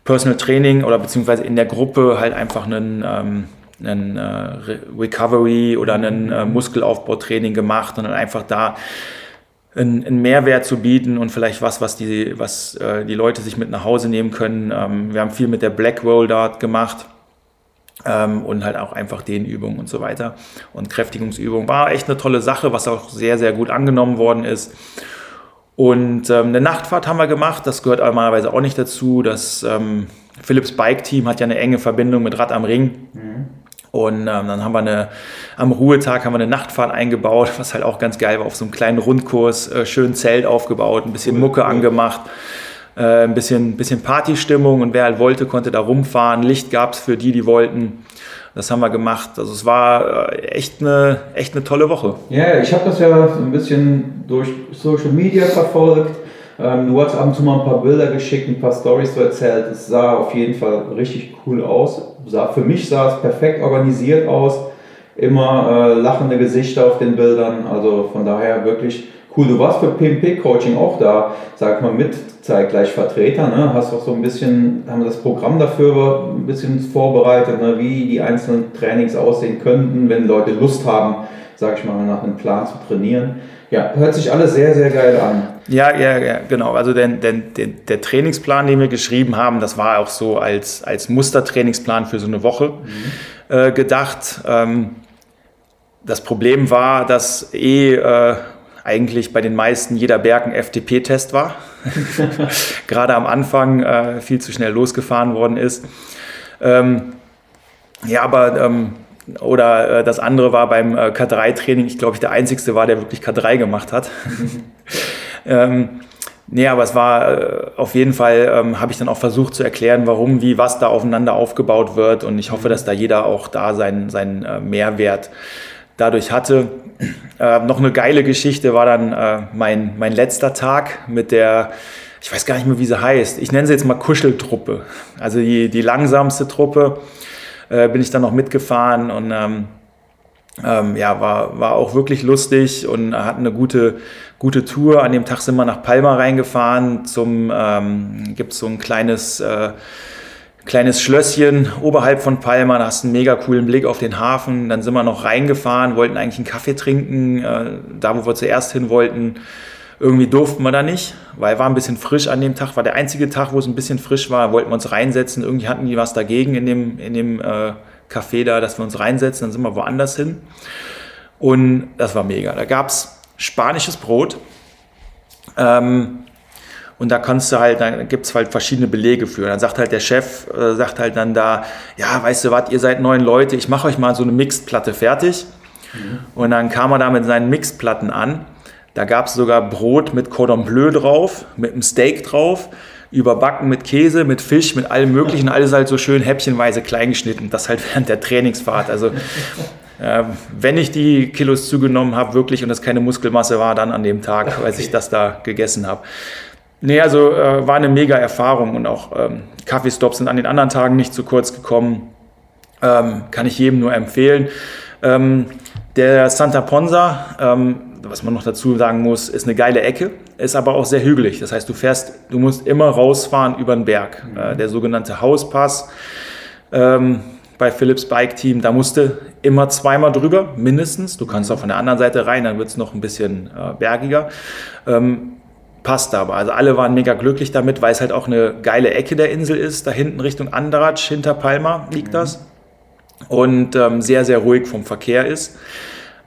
Personal Training oder beziehungsweise in der Gruppe halt einfach einen, ähm, einen äh, Recovery oder einen äh, Muskelaufbautraining gemacht und dann einfach da einen, einen, Mehrwert zu bieten und vielleicht was, was die, was, äh, die Leute sich mit nach Hause nehmen können. Ähm, wir haben viel mit der Black Roll Dart gemacht. Ähm, und halt auch einfach Dehnübungen und so weiter und Kräftigungsübungen. War echt eine tolle Sache, was auch sehr, sehr gut angenommen worden ist. Und ähm, eine Nachtfahrt haben wir gemacht, das gehört normalerweise auch nicht dazu. Das ähm, Philips Bike Team hat ja eine enge Verbindung mit Rad am Ring. Mhm. Und ähm, dann haben wir eine, am Ruhetag haben wir eine Nachtfahrt eingebaut, was halt auch ganz geil war, auf so einem kleinen Rundkurs, äh, schön Zelt aufgebaut, ein bisschen Mucke angemacht, äh, ein bisschen, bisschen Partystimmung und wer halt wollte, konnte da rumfahren. Licht gab es für die, die wollten. Das haben wir gemacht. Also es war äh, echt eine, echt eine tolle Woche. Ja, ich habe das ja so ein bisschen durch Social Media verfolgt. Ähm, du hast ab und zu mal ein paar Bilder geschickt, ein paar Stories erzählt. Es sah auf jeden Fall richtig cool aus. für mich sah es perfekt organisiert aus. Immer äh, lachende Gesichter auf den Bildern. Also von daher wirklich cool. Du warst für PMP-Coaching auch da, sag mal, mit zeitgleich Vertreter. Ne? Hast auch so ein bisschen, haben das Programm dafür ein bisschen vorbereitet, ne? wie die einzelnen Trainings aussehen könnten, wenn Leute Lust haben, sag ich mal, nach einem Plan zu trainieren. Ja, hört sich alles sehr, sehr geil an. Ja, ja, ja genau. Also der, der, der Trainingsplan, den wir geschrieben haben, das war auch so als, als Mustertrainingsplan für so eine Woche mhm. äh, gedacht. Ähm, das Problem war, dass eh äh, eigentlich bei den meisten jeder Berg ein FTP-Test war. (laughs) (laughs) Gerade am Anfang äh, viel zu schnell losgefahren worden ist. Ähm, ja, aber ähm, oder äh, das andere war beim äh, K3-Training, ich glaube, ich der Einzige war, der wirklich K3 gemacht hat. (laughs) ähm, nee, aber es war äh, auf jeden Fall, ähm, habe ich dann auch versucht zu erklären, warum, wie, was da aufeinander aufgebaut wird. Und ich hoffe, dass da jeder auch da seinen, seinen äh, Mehrwert dadurch hatte. Äh, noch eine geile Geschichte war dann äh, mein, mein letzter Tag mit der, ich weiß gar nicht mehr, wie sie heißt. Ich nenne sie jetzt mal Kuscheltruppe. Also die, die langsamste Truppe äh, bin ich dann noch mitgefahren und ähm, ähm, ja, war, war auch wirklich lustig und hatten eine gute, gute Tour. An dem Tag sind wir nach Palma reingefahren. Zum ähm, gibt es so ein kleines äh, kleines Schlösschen oberhalb von Palma, da hast du einen mega coolen Blick auf den Hafen. Dann sind wir noch reingefahren, wollten eigentlich einen Kaffee trinken, äh, da wo wir zuerst hin wollten. Irgendwie durften wir da nicht, weil war ein bisschen frisch an dem Tag, war der einzige Tag, wo es ein bisschen frisch war, wollten wir uns reinsetzen. Irgendwie hatten die was dagegen in dem, in dem äh, Café da, dass wir uns reinsetzen, dann sind wir woanders hin. Und das war mega. Da gab es spanisches Brot. Ähm, und da kannst du halt, da gibt es halt verschiedene Belege für. dann sagt halt der Chef, äh, sagt halt dann da, ja, weißt du was, ihr seid neun Leute, ich mache euch mal so eine Mixed-Platte fertig. Mhm. Und dann kam er da mit seinen Mixed-Platten an. Da gab es sogar Brot mit Cordon Bleu drauf, mit einem Steak drauf, überbacken mit Käse, mit Fisch, mit allem möglichen, alles halt so schön häppchenweise klein geschnitten. Das halt während der Trainingsfahrt. Also äh, wenn ich die Kilos zugenommen habe, wirklich, und das keine Muskelmasse war, dann an dem Tag, okay. als ich das da gegessen habe. Nee, also äh, war eine mega Erfahrung und auch ähm, Kaffeestops sind an den anderen Tagen nicht zu kurz gekommen. Ähm, kann ich jedem nur empfehlen. Ähm, der Santa Ponsa, ähm, was man noch dazu sagen muss, ist eine geile Ecke, ist aber auch sehr hügelig. Das heißt, du fährst, du musst immer rausfahren über den Berg. Mhm. Äh, der sogenannte Hauspass ähm, bei Philips Bike Team, da musste immer zweimal drüber, mindestens. Du kannst auch von der anderen Seite rein, dann wird es noch ein bisschen äh, bergiger. Ähm, passt aber. Also alle waren mega glücklich damit, weil es halt auch eine geile Ecke der Insel ist. Da hinten Richtung Andratsch, hinter Palma liegt mhm. das. Und ähm, sehr, sehr ruhig vom Verkehr ist.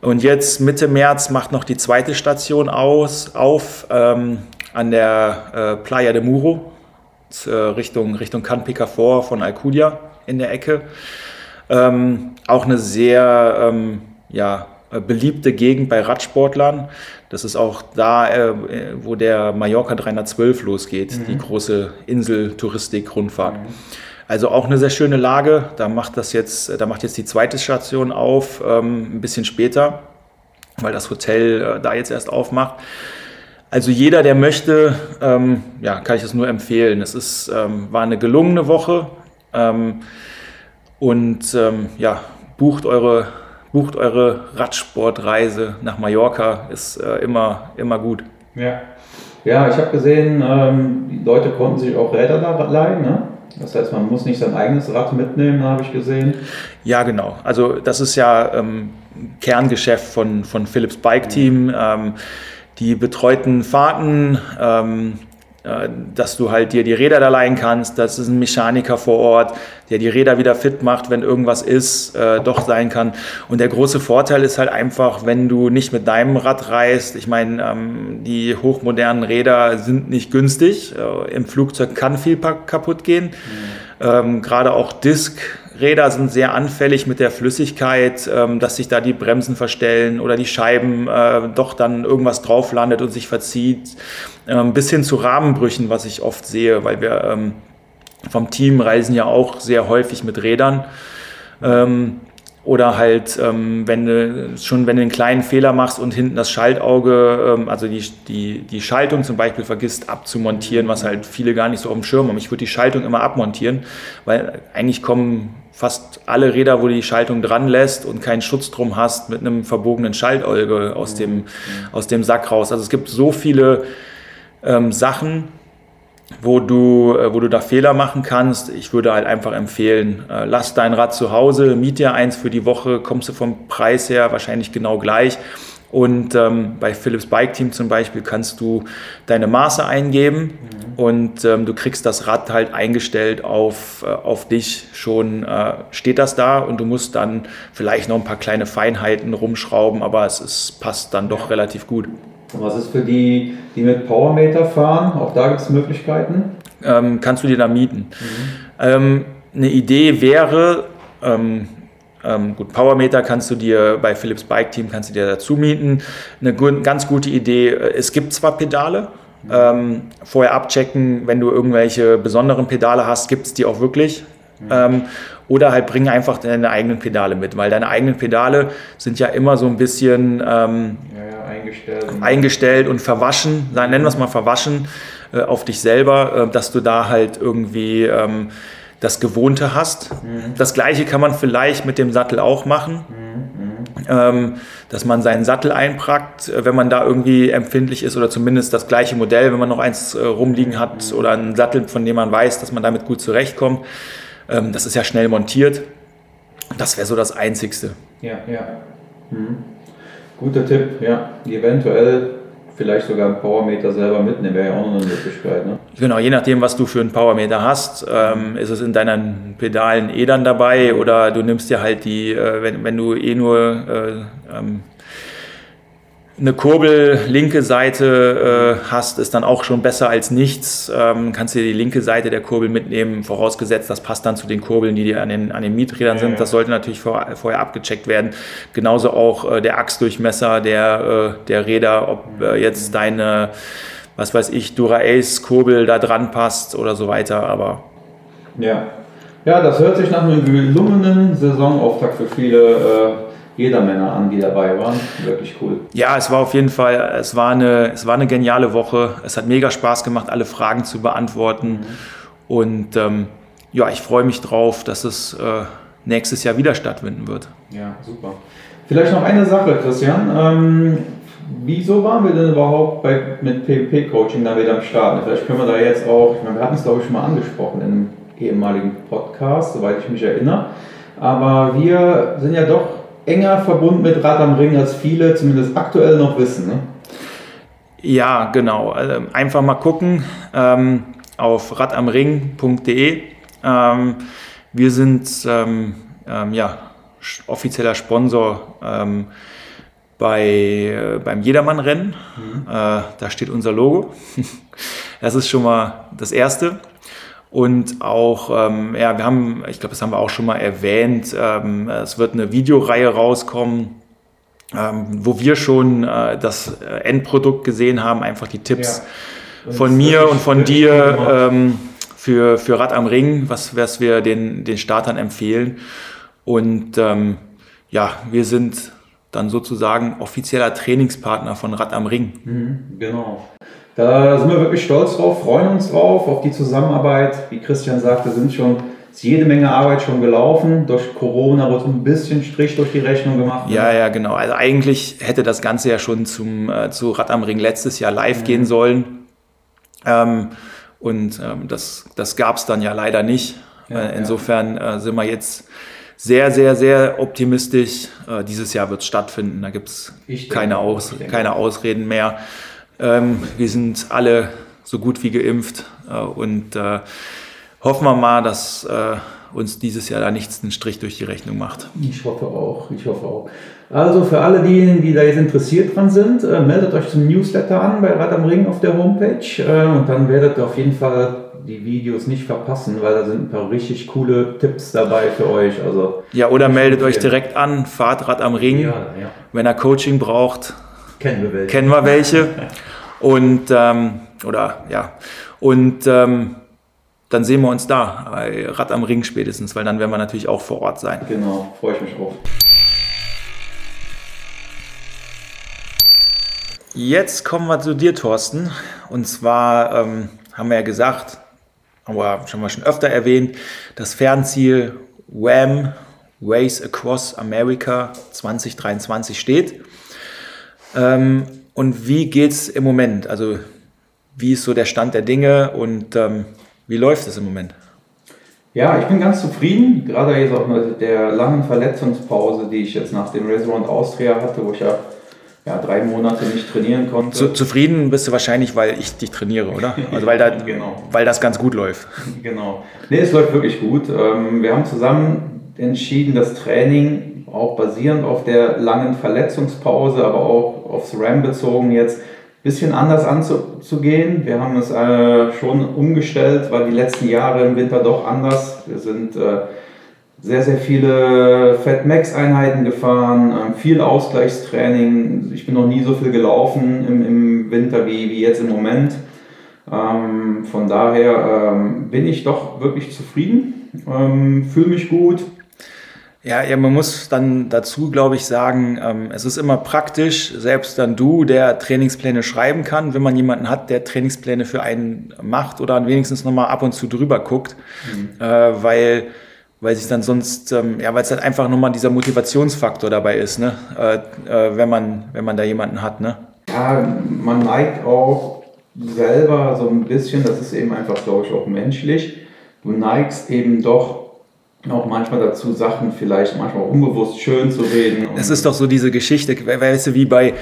Und jetzt Mitte März macht noch die zweite Station aus, auf ähm, an der äh, Playa de Muro, äh, Richtung, Richtung Can Picafor von Alcudia in der Ecke. Ähm, auch eine sehr ähm, ja, beliebte Gegend bei Radsportlern. Das ist auch da, äh, wo der Mallorca 312 losgeht, mhm. die große Insel-Touristik-Rundfahrt. Mhm. Also auch eine sehr schöne Lage. Da macht das jetzt, da macht jetzt die zweite Station auf, ähm, ein bisschen später, weil das Hotel äh, da jetzt erst aufmacht. Also jeder, der möchte, ähm, ja, kann ich das nur empfehlen. Es ist, ähm, war eine gelungene Woche ähm, und ähm, ja, bucht eure bucht eure Radsportreise nach Mallorca, ist äh, immer, immer gut. Ja, ja ich habe gesehen, ähm, die Leute konnten sich auch Räder da leihen, ne? Das heißt, man muss nicht sein eigenes Rad mitnehmen, habe ich gesehen. Ja, genau. Also das ist ja ähm, Kerngeschäft von, von Philips Bike Team. Ähm, die betreuten Fahrten, ähm, äh, dass du halt dir die Räder da leihen kannst. Das ist ein Mechaniker vor Ort, der die Räder wieder fit macht, wenn irgendwas ist, äh, doch sein kann. Und der große Vorteil ist halt einfach, wenn du nicht mit deinem Rad reist. Ich meine, ähm, die hochmodernen Räder sind nicht günstig. Äh, Im Flugzeug kann viel kaputt gehen. Mhm. Ähm, Gerade auch Disk Räder sind sehr anfällig mit der Flüssigkeit, ähm, dass sich da die Bremsen verstellen oder die Scheiben äh, doch dann irgendwas drauf landet und sich verzieht. Ähm, bis hin zu Rahmenbrüchen, was ich oft sehe, weil wir ähm, vom Team reisen ja auch sehr häufig mit Rädern. Ähm, oder halt, ähm, wenn du schon wenn du einen kleinen Fehler machst und hinten das Schaltauge, ähm, also die, die, die Schaltung zum Beispiel vergisst abzumontieren, was halt viele gar nicht so auf dem Schirm haben. Ich würde die Schaltung immer abmontieren, weil eigentlich kommen fast alle Räder, wo du die Schaltung dran lässt und keinen Schutz drum hast, mit einem verbogenen Schaltauge aus, dem, aus dem Sack raus. Also es gibt so viele ähm, Sachen, wo du, äh, wo du da Fehler machen kannst. Ich würde halt einfach empfehlen, äh, lass dein Rad zu Hause, miet dir eins für die Woche, kommst du vom Preis her wahrscheinlich genau gleich. Und ähm, bei Philips Bike Team zum Beispiel kannst du deine Maße eingeben mhm. und ähm, du kriegst das Rad halt eingestellt auf, äh, auf dich schon, äh, steht das da und du musst dann vielleicht noch ein paar kleine Feinheiten rumschrauben, aber es ist, passt dann doch relativ gut. Was ist für die, die mit Powermeter fahren? Auch da gibt es Möglichkeiten? Ähm, kannst du dir da mieten. Mhm. Ähm, eine Idee wäre, ähm, ähm, gut, Powermeter kannst du dir bei Philips Bike Team kannst du dir dazu mieten. Eine gut, ganz gute Idee, äh, es gibt zwar Pedale, ähm, vorher abchecken, wenn du irgendwelche besonderen Pedale hast, gibt es die auch wirklich. Mhm. Ähm, oder halt bring einfach deine eigenen Pedale mit, weil deine eigenen Pedale sind ja immer so ein bisschen ähm, ja, eingestellt. eingestellt und verwaschen, nennen wir es mal verwaschen äh, auf dich selber, äh, dass du da halt irgendwie ähm, das Gewohnte hast. Mhm. Das gleiche kann man vielleicht mit dem Sattel auch machen. Mhm. Ähm, dass man seinen Sattel einpackt, äh, wenn man da irgendwie empfindlich ist oder zumindest das gleiche Modell, wenn man noch eins äh, rumliegen hat mhm. oder einen Sattel, von dem man weiß, dass man damit gut zurechtkommt. Ähm, das ist ja schnell montiert. Das wäre so das Einzigste. Ja, ja. Mhm. Guter Tipp, ja. Eventuell vielleicht sogar einen Powermeter selber mitnehmen, wäre ja auch noch eine Möglichkeit. Ne? Genau, je nachdem, was du für einen Powermeter hast, ähm, ist es in deinen Pedalen eh dann dabei oder du nimmst dir halt die, äh, wenn, wenn du eh nur äh, ähm, eine Kurbel linke Seite äh, hast, ist dann auch schon besser als nichts. Ähm, kannst dir die linke Seite der Kurbel mitnehmen, vorausgesetzt, das passt dann zu den Kurbeln, die an den, an den Mieträdern ja, sind. Das sollte natürlich vor, vorher abgecheckt werden. Genauso auch äh, der Achsdurchmesser der, äh, der Räder, ob äh, jetzt deine, was weiß ich, Dura Ace Kurbel da dran passt oder so weiter. Aber ja. Ja, das hört sich nach einem gelungenen Saisonauftakt für viele äh, jeder Männer an, die dabei waren. Wirklich cool. Ja, es war auf jeden Fall, es war eine, es war eine geniale Woche. Es hat mega Spaß gemacht, alle Fragen zu beantworten. Mhm. Und ähm, ja, ich freue mich drauf, dass es äh, nächstes Jahr wieder stattfinden wird. Ja, super. Vielleicht noch eine Sache, Christian. Ähm, wieso waren wir denn überhaupt bei, mit PvP-Coaching da wieder am Start? Vielleicht können wir da jetzt auch, ich meine, wir hatten es glaube ich schon mal angesprochen in einem ehemaligen Podcast, soweit ich mich erinnere. Aber wir sind ja doch enger verbunden mit Rad am Ring, als viele zumindest aktuell noch wissen. Ne? Ja, genau. Also einfach mal gucken ähm, auf radamring.de. Ähm, wir sind ähm, ähm ja, offizieller Sponsor ähm, bei, äh, beim Jedermann-Rennen. Mhm. Äh, da steht unser Logo. (laughs) das ist schon mal das Erste. Und auch, ähm, ja, wir haben, ich glaube, das haben wir auch schon mal erwähnt, ähm, es wird eine Videoreihe rauskommen, ähm, wo wir schon äh, das Endprodukt gesehen haben, einfach die Tipps ja. von mir und von dir ähm, für, für Rad am Ring, was, was wir den, den Startern empfehlen. Und ähm, ja, wir sind dann sozusagen offizieller Trainingspartner von Rad am Ring. Mhm, genau. Da sind wir wirklich stolz drauf, freuen uns drauf, auf die Zusammenarbeit. Wie Christian sagte, sind schon ist jede Menge Arbeit schon gelaufen. Durch Corona wird ein bisschen Strich durch die Rechnung gemacht. Ja, ja, genau. Also eigentlich hätte das Ganze ja schon zum, äh, zu Rad am Ring letztes Jahr live mhm. gehen sollen. Ähm, und ähm, das, das gab es dann ja leider nicht. Ja, äh, insofern äh, sind wir jetzt sehr, sehr, sehr optimistisch. Äh, dieses Jahr wird es stattfinden. Da gibt es keine, Aus, keine Ausreden mehr. Ähm, wir sind alle so gut wie geimpft äh, und äh, hoffen wir mal, dass äh, uns dieses Jahr da nichts einen Strich durch die Rechnung macht. Ich hoffe auch, ich hoffe auch. Also für alle diejenigen, die da jetzt interessiert dran sind, äh, meldet euch zum Newsletter an bei Rad am Ring auf der Homepage äh, und dann werdet ihr auf jeden Fall die Videos nicht verpassen, weil da sind ein paar richtig coole Tipps dabei für euch. Also ja, oder meldet euch direkt an, Fahrrad am Ring. Ja, ja. Wenn er Coaching braucht, Kennen wir welche. Kennen wir welche. Und, ähm, oder, ja. Und, ähm, dann sehen wir uns da, bei Rad am Ring spätestens, weil dann werden wir natürlich auch vor Ort sein. Genau, freue ich mich drauf. Jetzt kommen wir zu dir, Thorsten. Und zwar ähm, haben wir ja gesagt, haben wir schon mal schon öfter erwähnt, das Fernziel WAM, Race Across America 2023 steht. Ähm, und wie geht es im Moment? Also wie ist so der Stand der Dinge und ähm, wie läuft es im Moment? Ja, ich bin ganz zufrieden, gerade jetzt auch mit der langen Verletzungspause, die ich jetzt nach dem Restaurant Austria hatte, wo ich ja, ja drei Monate nicht trainieren konnte. Zu, zufrieden bist du wahrscheinlich, weil ich dich trainiere, oder? (laughs) Also weil, da, genau. weil das ganz gut läuft. Genau. Nee, es läuft wirklich gut. Ähm, wir haben zusammen entschieden, das Training auch basierend auf der langen Verletzungspause, aber auch aufs RAM bezogen jetzt ein bisschen anders anzugehen. Wir haben es äh, schon umgestellt, weil die letzten Jahre im Winter doch anders. Wir sind äh, sehr, sehr viele Fat Max Einheiten gefahren, äh, viel Ausgleichstraining. Ich bin noch nie so viel gelaufen im, im Winter wie, wie jetzt im Moment. Ähm, von daher ähm, bin ich doch wirklich zufrieden, ähm, fühle mich gut, ja, ja, man muss dann dazu, glaube ich, sagen, ähm, es ist immer praktisch, selbst dann du, der Trainingspläne schreiben kann, wenn man jemanden hat, der Trainingspläne für einen macht oder wenigstens nochmal ab und zu drüber guckt, mhm. äh, weil, weil sich dann sonst, ähm, ja, weil es halt einfach nochmal dieser Motivationsfaktor dabei ist, ne? Äh, äh, wenn, man, wenn man da jemanden hat. Ne? Ja, man neigt auch selber so ein bisschen, das ist eben einfach, glaube ich, auch menschlich, du neigst eben doch auch manchmal dazu, Sachen vielleicht manchmal unbewusst schön zu reden. Es ist doch so diese Geschichte, weißt du, wie bei,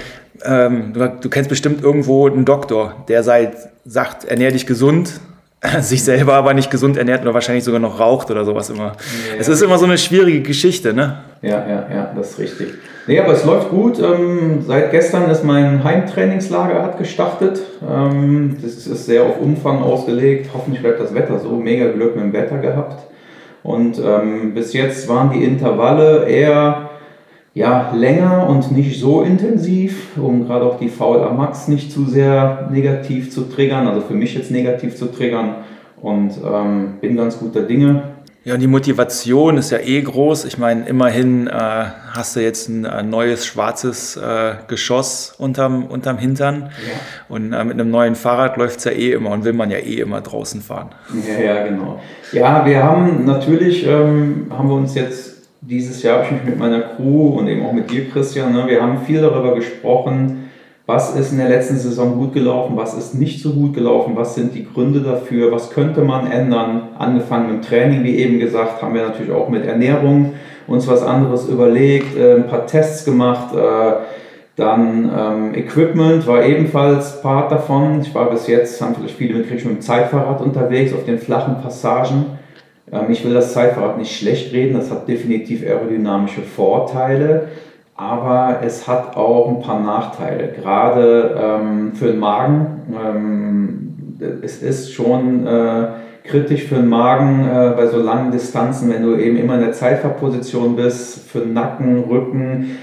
ähm, du, du, kennst bestimmt irgendwo einen Doktor, der seit, sagt, ernähr dich gesund, (laughs) sich selber aber nicht gesund ernährt oder wahrscheinlich sogar noch raucht oder sowas immer. Ja, es ist immer so eine schwierige Geschichte, ne? Ja, ja, ja, das ist richtig. Nee, aber es läuft gut. Ähm, seit gestern ist mein Heimtrainingslager hat gestartet. Ähm, das ist sehr auf Umfang ausgelegt. Hoffentlich bleibt das Wetter so. Mega Glück mit dem Wetter gehabt. Und ähm, bis jetzt waren die Intervalle eher ja, länger und nicht so intensiv, um gerade auch die VLA Max nicht zu sehr negativ zu triggern, also für mich jetzt negativ zu triggern. Und ähm, bin ganz guter Dinge. Ja, und die Motivation ist ja eh groß. Ich meine, immerhin äh, hast du jetzt ein, ein neues schwarzes äh, Geschoss unterm, unterm Hintern. Ja. Und äh, mit einem neuen Fahrrad läuft es ja eh immer und will man ja eh immer draußen fahren. Ja, ja, genau. Ja, wir haben natürlich, ähm, haben wir uns jetzt dieses Jahr, ich mich mit meiner Crew und eben auch mit dir, Christian, ne, wir haben viel darüber gesprochen, was ist in der letzten Saison gut gelaufen, was ist nicht so gut gelaufen, was sind die Gründe dafür, was könnte man ändern. Angefangen mit Training, wie eben gesagt, haben wir natürlich auch mit Ernährung uns was anderes überlegt, äh, ein paar Tests gemacht. Äh, dann ähm, Equipment war ebenfalls Part davon. Ich war bis jetzt, haben vielleicht viele mitgekriegt, mit dem Zeitfahrrad unterwegs auf den flachen Passagen. Ähm, ich will das Zeitfahrrad nicht schlecht reden, das hat definitiv aerodynamische Vorteile aber es hat auch ein paar Nachteile, gerade ähm, für den Magen. Ähm, es ist schon äh, kritisch für den Magen äh, bei so langen Distanzen, wenn du eben immer in der Zeitfahrposition bist, für den Nacken, Rücken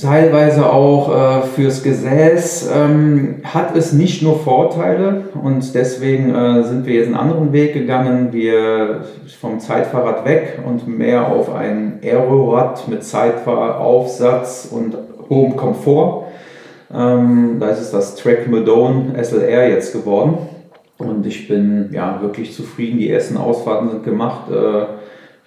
teilweise auch äh, fürs Gesäß ähm, hat es nicht nur Vorteile und deswegen äh, sind wir jetzt einen anderen Weg gegangen. Wir vom Zeitfahrrad weg und mehr auf ein Aerorad mit Zeitfahraufsatz und hohem Komfort. Ähm, da ist es das Trek Madone SLR jetzt geworden und ich bin ja wirklich zufrieden. Die ersten Ausfahrten sind gemacht. Äh,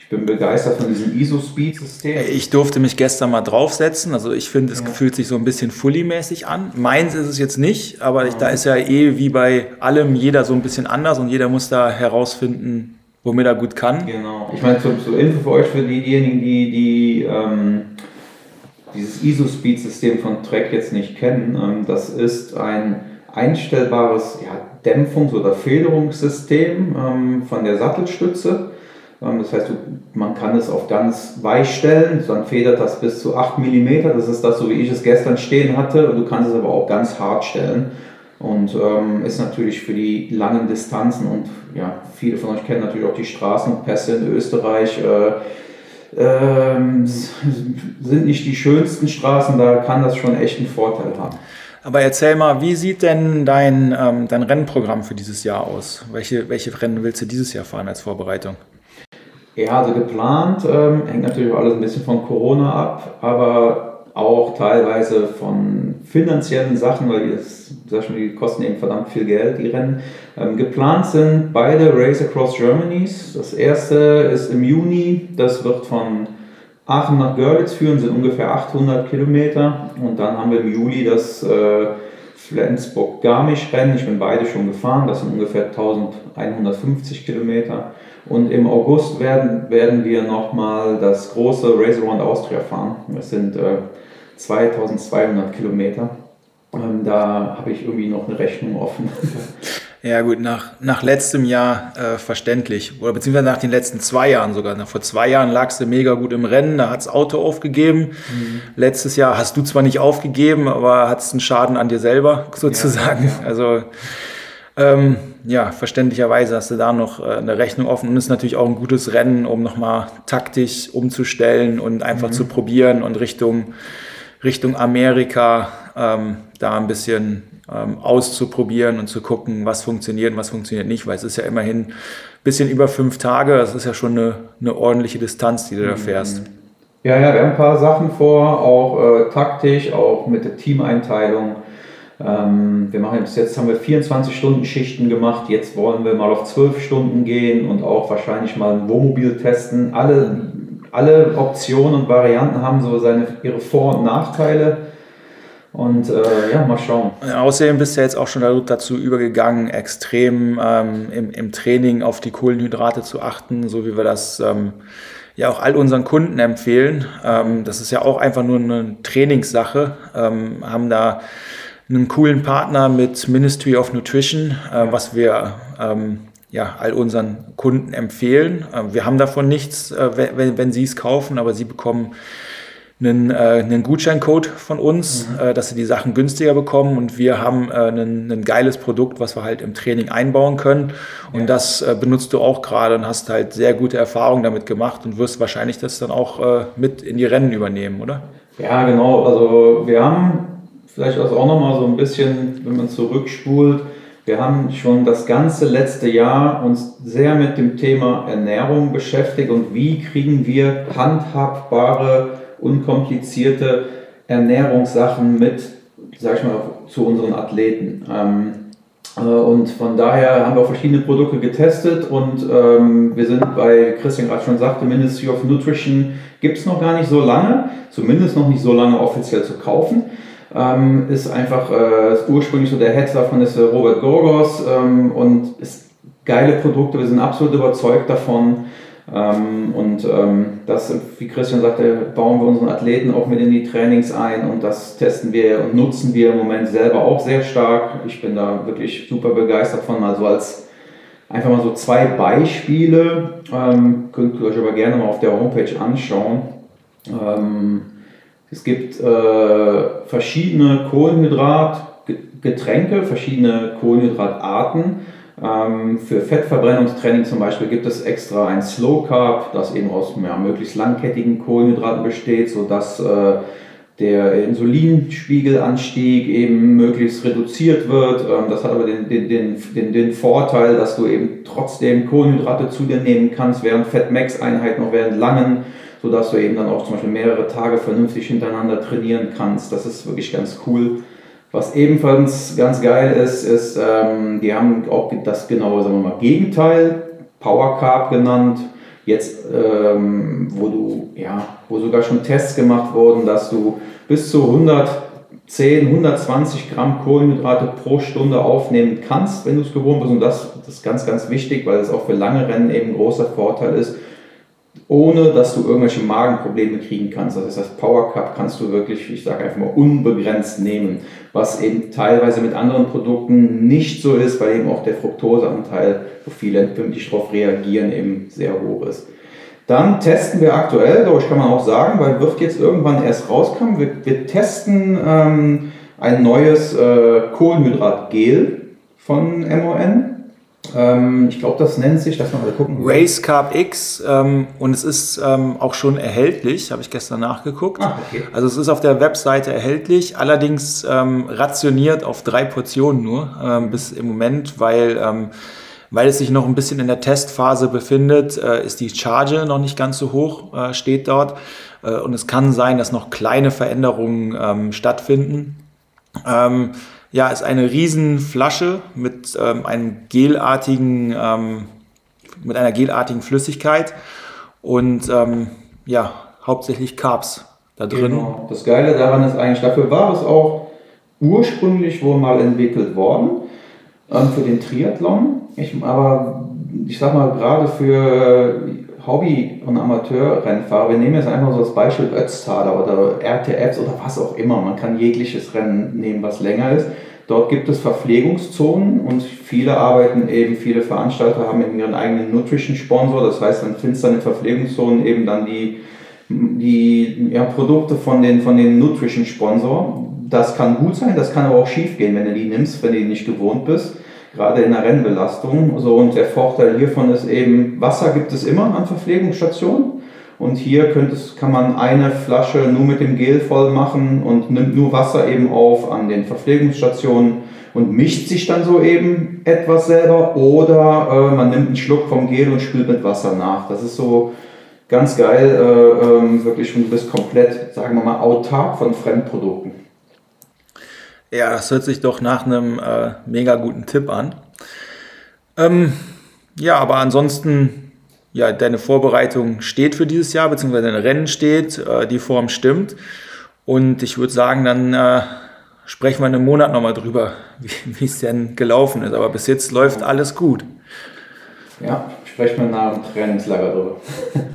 ich bin begeistert von diesem ISO-Speed-System. Ich durfte mich gestern mal draufsetzen. Also ich finde, es ja. fühlt sich so ein bisschen Fully-mäßig an. Meins ist es jetzt nicht, aber ich, da ist ja eh wie bei allem jeder so ein bisschen anders und jeder muss da herausfinden, womit er gut kann. Genau. Ich meine, zur, zur Info für euch, für diejenigen, die, die ähm, dieses ISO-Speed-System von Trek jetzt nicht kennen, ähm, das ist ein einstellbares ja, Dämpfungs- oder Federungssystem ähm, von der Sattelstütze das heißt, man kann es auf ganz weich stellen, dann federt das bis zu 8 mm. Das ist das, so wie ich es gestern stehen hatte. Du kannst es aber auch ganz hart stellen. Und ähm, ist natürlich für die langen Distanzen und ja, viele von euch kennen natürlich auch die Straßenpässe in Österreich. Äh, äh, sind nicht die schönsten Straßen, da kann das schon echt einen Vorteil haben. Aber erzähl mal, wie sieht denn dein, ähm, dein Rennprogramm für dieses Jahr aus? Welche, welche Rennen willst du dieses Jahr fahren als Vorbereitung? Ja, also geplant ähm, hängt natürlich alles ein bisschen von Corona ab, aber auch teilweise von finanziellen Sachen, weil das, sag schon, die kosten eben verdammt viel Geld, die Rennen. Ähm, geplant sind beide Race Across Germany's. Das erste ist im Juni, das wird von Aachen nach Görlitz führen, sind ungefähr 800 Kilometer. Und dann haben wir im Juli das äh, Flensburg-Garmisch-Rennen. Ich bin beide schon gefahren, das sind ungefähr 1150 Kilometer. Und im August werden, werden wir nochmal das große Race Around Austria fahren. Das sind äh, 2200 Kilometer. Ähm, da habe ich irgendwie noch eine Rechnung offen. (laughs) Ja gut, nach, nach letztem Jahr äh, verständlich. Oder beziehungsweise nach den letzten zwei Jahren sogar. Nach, vor zwei Jahren lagst du mega gut im Rennen, da hat das Auto aufgegeben. Mhm. Letztes Jahr hast du zwar nicht aufgegeben, aber hattest einen Schaden an dir selber sozusagen. Ja, ja. Also ähm, ja, verständlicherweise hast du da noch äh, eine Rechnung offen und ist natürlich auch ein gutes Rennen, um nochmal taktisch umzustellen und einfach mhm. zu probieren und Richtung, Richtung Amerika ähm, da ein bisschen ähm, auszuprobieren und zu gucken, was funktioniert und was funktioniert nicht, weil es ist ja immerhin ein bisschen über fünf Tage, das ist ja schon eine, eine ordentliche Distanz, die du da mhm. fährst. Ja, ja, wir haben ein paar Sachen vor, auch äh, taktisch, auch mit der Teameinteilung ähm, wir machen bis jetzt haben wir 24 Stunden Schichten gemacht. Jetzt wollen wir mal auf 12 Stunden gehen und auch wahrscheinlich mal ein Wohnmobil testen. Alle, alle Optionen und Varianten haben so seine, ihre Vor- und Nachteile. Und äh, ja, mal schauen. Außerdem bist du jetzt auch schon dazu übergegangen, extrem ähm, im, im Training auf die Kohlenhydrate zu achten, so wie wir das ähm, ja auch all unseren Kunden empfehlen. Ähm, das ist ja auch einfach nur eine Trainingssache. Ähm, haben da einen coolen Partner mit Ministry of Nutrition, äh, was wir ähm, ja, all unseren Kunden empfehlen. Äh, wir haben davon nichts, äh, wenn, wenn sie es kaufen, aber sie bekommen einen, äh, einen Gutscheincode von uns, mhm. äh, dass sie die Sachen günstiger bekommen und wir haben äh, ein, ein geiles Produkt, was wir halt im Training einbauen können und ja. das äh, benutzt du auch gerade und hast halt sehr gute Erfahrungen damit gemacht und wirst wahrscheinlich das dann auch äh, mit in die Rennen übernehmen, oder? Ja, genau. Also wir haben vielleicht also auch nochmal so ein bisschen, wenn man zurückspult, Wir haben schon das ganze letzte Jahr uns sehr mit dem Thema Ernährung beschäftigt und wie kriegen wir handhabbare, unkomplizierte Ernährungssachen mit, sag ich mal, zu unseren Athleten. Ähm, äh, und von daher haben wir verschiedene Produkte getestet und ähm, wir sind bei, Christian gerade schon sagte, Ministry of Nutrition gibt es noch gar nicht so lange, zumindest noch nicht so lange offiziell zu kaufen ähm, ist einfach äh, ist ursprünglich so der Head davon ist Robert Gorgos ähm, und ist geile Produkte, wir sind absolut überzeugt davon. Ähm, und ähm, das, wie Christian sagte, bauen wir unseren Athleten auch mit in die Trainings ein und das testen wir und nutzen wir im Moment selber auch sehr stark. Ich bin da wirklich super begeistert von, also als einfach mal so zwei Beispiele, ähm, könnt ihr euch aber gerne mal auf der Homepage anschauen. Ähm, es gibt äh, verschiedene Kohlenhydratgetränke, verschiedene Kohlenhydratarten. Ähm, für Fettverbrennungstraining zum Beispiel gibt es extra ein Slow Carb, das eben aus ja, möglichst langkettigen Kohlenhydraten besteht, sodass äh, der Insulinspiegelanstieg eben möglichst reduziert wird. Ähm, das hat aber den, den, den, den, Vorteil, dass du eben trotzdem Kohlenhydrate zu dir nehmen kannst, während Fettmax-Einheiten noch während langen sodass du eben dann auch zum Beispiel mehrere Tage vernünftig hintereinander trainieren kannst. Das ist wirklich ganz cool. Was ebenfalls ganz geil ist, ist, ähm, die haben auch das genaue, sagen wir mal, Gegenteil, Power Carb genannt. Jetzt, ähm, wo du, ja, wo sogar schon Tests gemacht wurden, dass du bis zu 110, 120 Gramm Kohlenhydrate pro Stunde aufnehmen kannst, wenn du es gewohnt bist. Und das, das ist ganz, ganz wichtig, weil es auch für lange Rennen eben ein großer Vorteil ist ohne dass du irgendwelche Magenprobleme kriegen kannst. Das heißt, das Power Cup kannst du wirklich, ich sage einfach mal, unbegrenzt nehmen, was eben teilweise mit anderen Produkten nicht so ist, weil eben auch der Fructoseanteil, wo viele empfindlich darauf reagieren, eben sehr hoch ist. Dann testen wir aktuell, dadurch kann man auch sagen, weil wird jetzt irgendwann erst rauskommen, wir, wir testen ähm, ein neues äh, Kohlenhydratgel von MON. Ähm, ich glaube, das nennt sich, lass mal gucken. Race Carb X ähm, und es ist ähm, auch schon erhältlich, habe ich gestern nachgeguckt. Ah, okay. Also es ist auf der Webseite erhältlich, allerdings ähm, rationiert auf drei Portionen nur ähm, bis im Moment, weil, ähm, weil es sich noch ein bisschen in der Testphase befindet, äh, ist die Charge noch nicht ganz so hoch, äh, steht dort. Äh, und es kann sein, dass noch kleine Veränderungen stattfinden. Ja, ist eine Riesenflasche mit ähm, einem gelartigen, ähm, mit einer gelartigen Flüssigkeit und ähm, ja, hauptsächlich Carbs da drin. Genau. Das Geile daran ist eigentlich, dafür war es auch ursprünglich wohl mal entwickelt worden ähm, für den Triathlon. Ich, aber ich sag mal, gerade für Hobby- und Amateurrennfahrer, wir nehmen jetzt einfach so das Beispiel Ötztaler oder RTFs oder was auch immer, man kann jegliches Rennen nehmen, was länger ist. Dort gibt es Verpflegungszonen und viele arbeiten eben, viele Veranstalter haben eben ihren eigenen Nutrition-Sponsor, das heißt, dann findest du in Verpflegungszonen eben dann die, die ja, Produkte von den, von den Nutrition-Sponsor. Das kann gut sein, das kann aber auch schief gehen, wenn du die nimmst, wenn du die nicht gewohnt bist gerade in der Rennbelastung. So, und der Vorteil hiervon ist eben, Wasser gibt es immer an Verpflegungsstationen. Und hier es, kann man eine Flasche nur mit dem Gel voll machen und nimmt nur Wasser eben auf an den Verpflegungsstationen und mischt sich dann so eben etwas selber. Oder äh, man nimmt einen Schluck vom Gel und spült mit Wasser nach. Das ist so ganz geil, äh, äh, wirklich, du bist komplett, sagen wir mal, autark von Fremdprodukten. Ja, das hört sich doch nach einem äh, mega guten Tipp an. Ähm, ja, aber ansonsten, ja, deine Vorbereitung steht für dieses Jahr, beziehungsweise dein Rennen steht, äh, die Form stimmt. Und ich würde sagen, dann äh, sprechen wir in einem Monat nochmal drüber, (laughs) wie es denn gelaufen ist. Aber bis jetzt läuft alles gut. Ja, sprechen wir nach dem Trainingslager drüber. (laughs)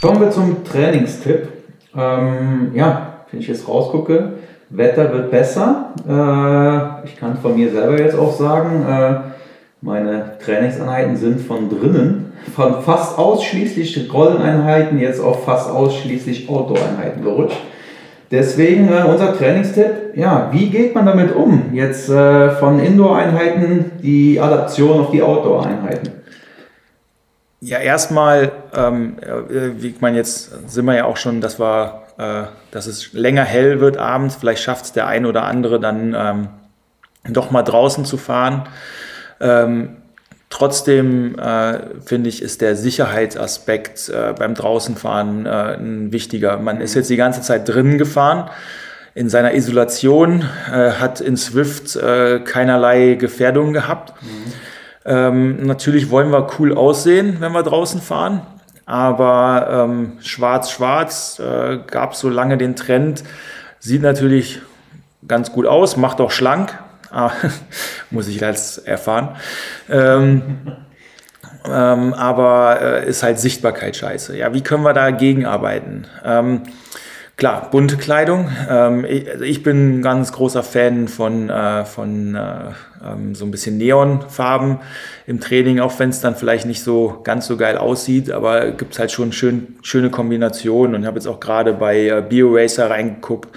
Kommen wir zum Trainingstipp. Ähm, ja, wenn ich jetzt rausgucke, Wetter wird besser. Äh, ich kann von mir selber jetzt auch sagen, äh, meine Trainingseinheiten sind von drinnen, von fast ausschließlich Rolleneinheiten jetzt auf fast ausschließlich Outdoor-Einheiten gerutscht. Deswegen äh, unser Trainingstipp, ja, wie geht man damit um? Jetzt äh, von Indoor-Einheiten die Adaption auf die Outdoor-Einheiten. Ja, erstmal, ähm, äh, wie man jetzt sind wir ja auch schon, dass wir äh, dass es länger hell wird abends. Vielleicht schafft es der ein oder andere dann ähm, doch mal draußen zu fahren. Ähm, trotzdem äh, finde ich, ist der Sicherheitsaspekt äh, beim Draußenfahren äh, ein wichtiger. Man ist jetzt die ganze Zeit drinnen gefahren in seiner Isolation, äh, hat in Swift äh, keinerlei Gefährdungen gehabt. Mhm. Ähm, natürlich wollen wir cool aussehen, wenn wir draußen fahren. Aber schwarz-schwarz ähm, äh, gab so lange den Trend. Sieht natürlich ganz gut aus, macht auch schlank. Ah, (laughs) muss ich jetzt erfahren. Ähm, ähm, aber äh, ist halt Sichtbarkeit scheiße. Ja, wie können wir dagegen arbeiten? Ähm, Klar, bunte Kleidung. Ähm, ich, also ich, bin ein ganz großer Fan von, äh, von äh, ähm, so ein bisschen Neonfarben im Training, auch wenn es dann vielleicht nicht so ganz so geil aussieht, aber gibt es halt schon schön, schöne Kombinationen. Und habe jetzt auch gerade bei äh, BioRacer reingeguckt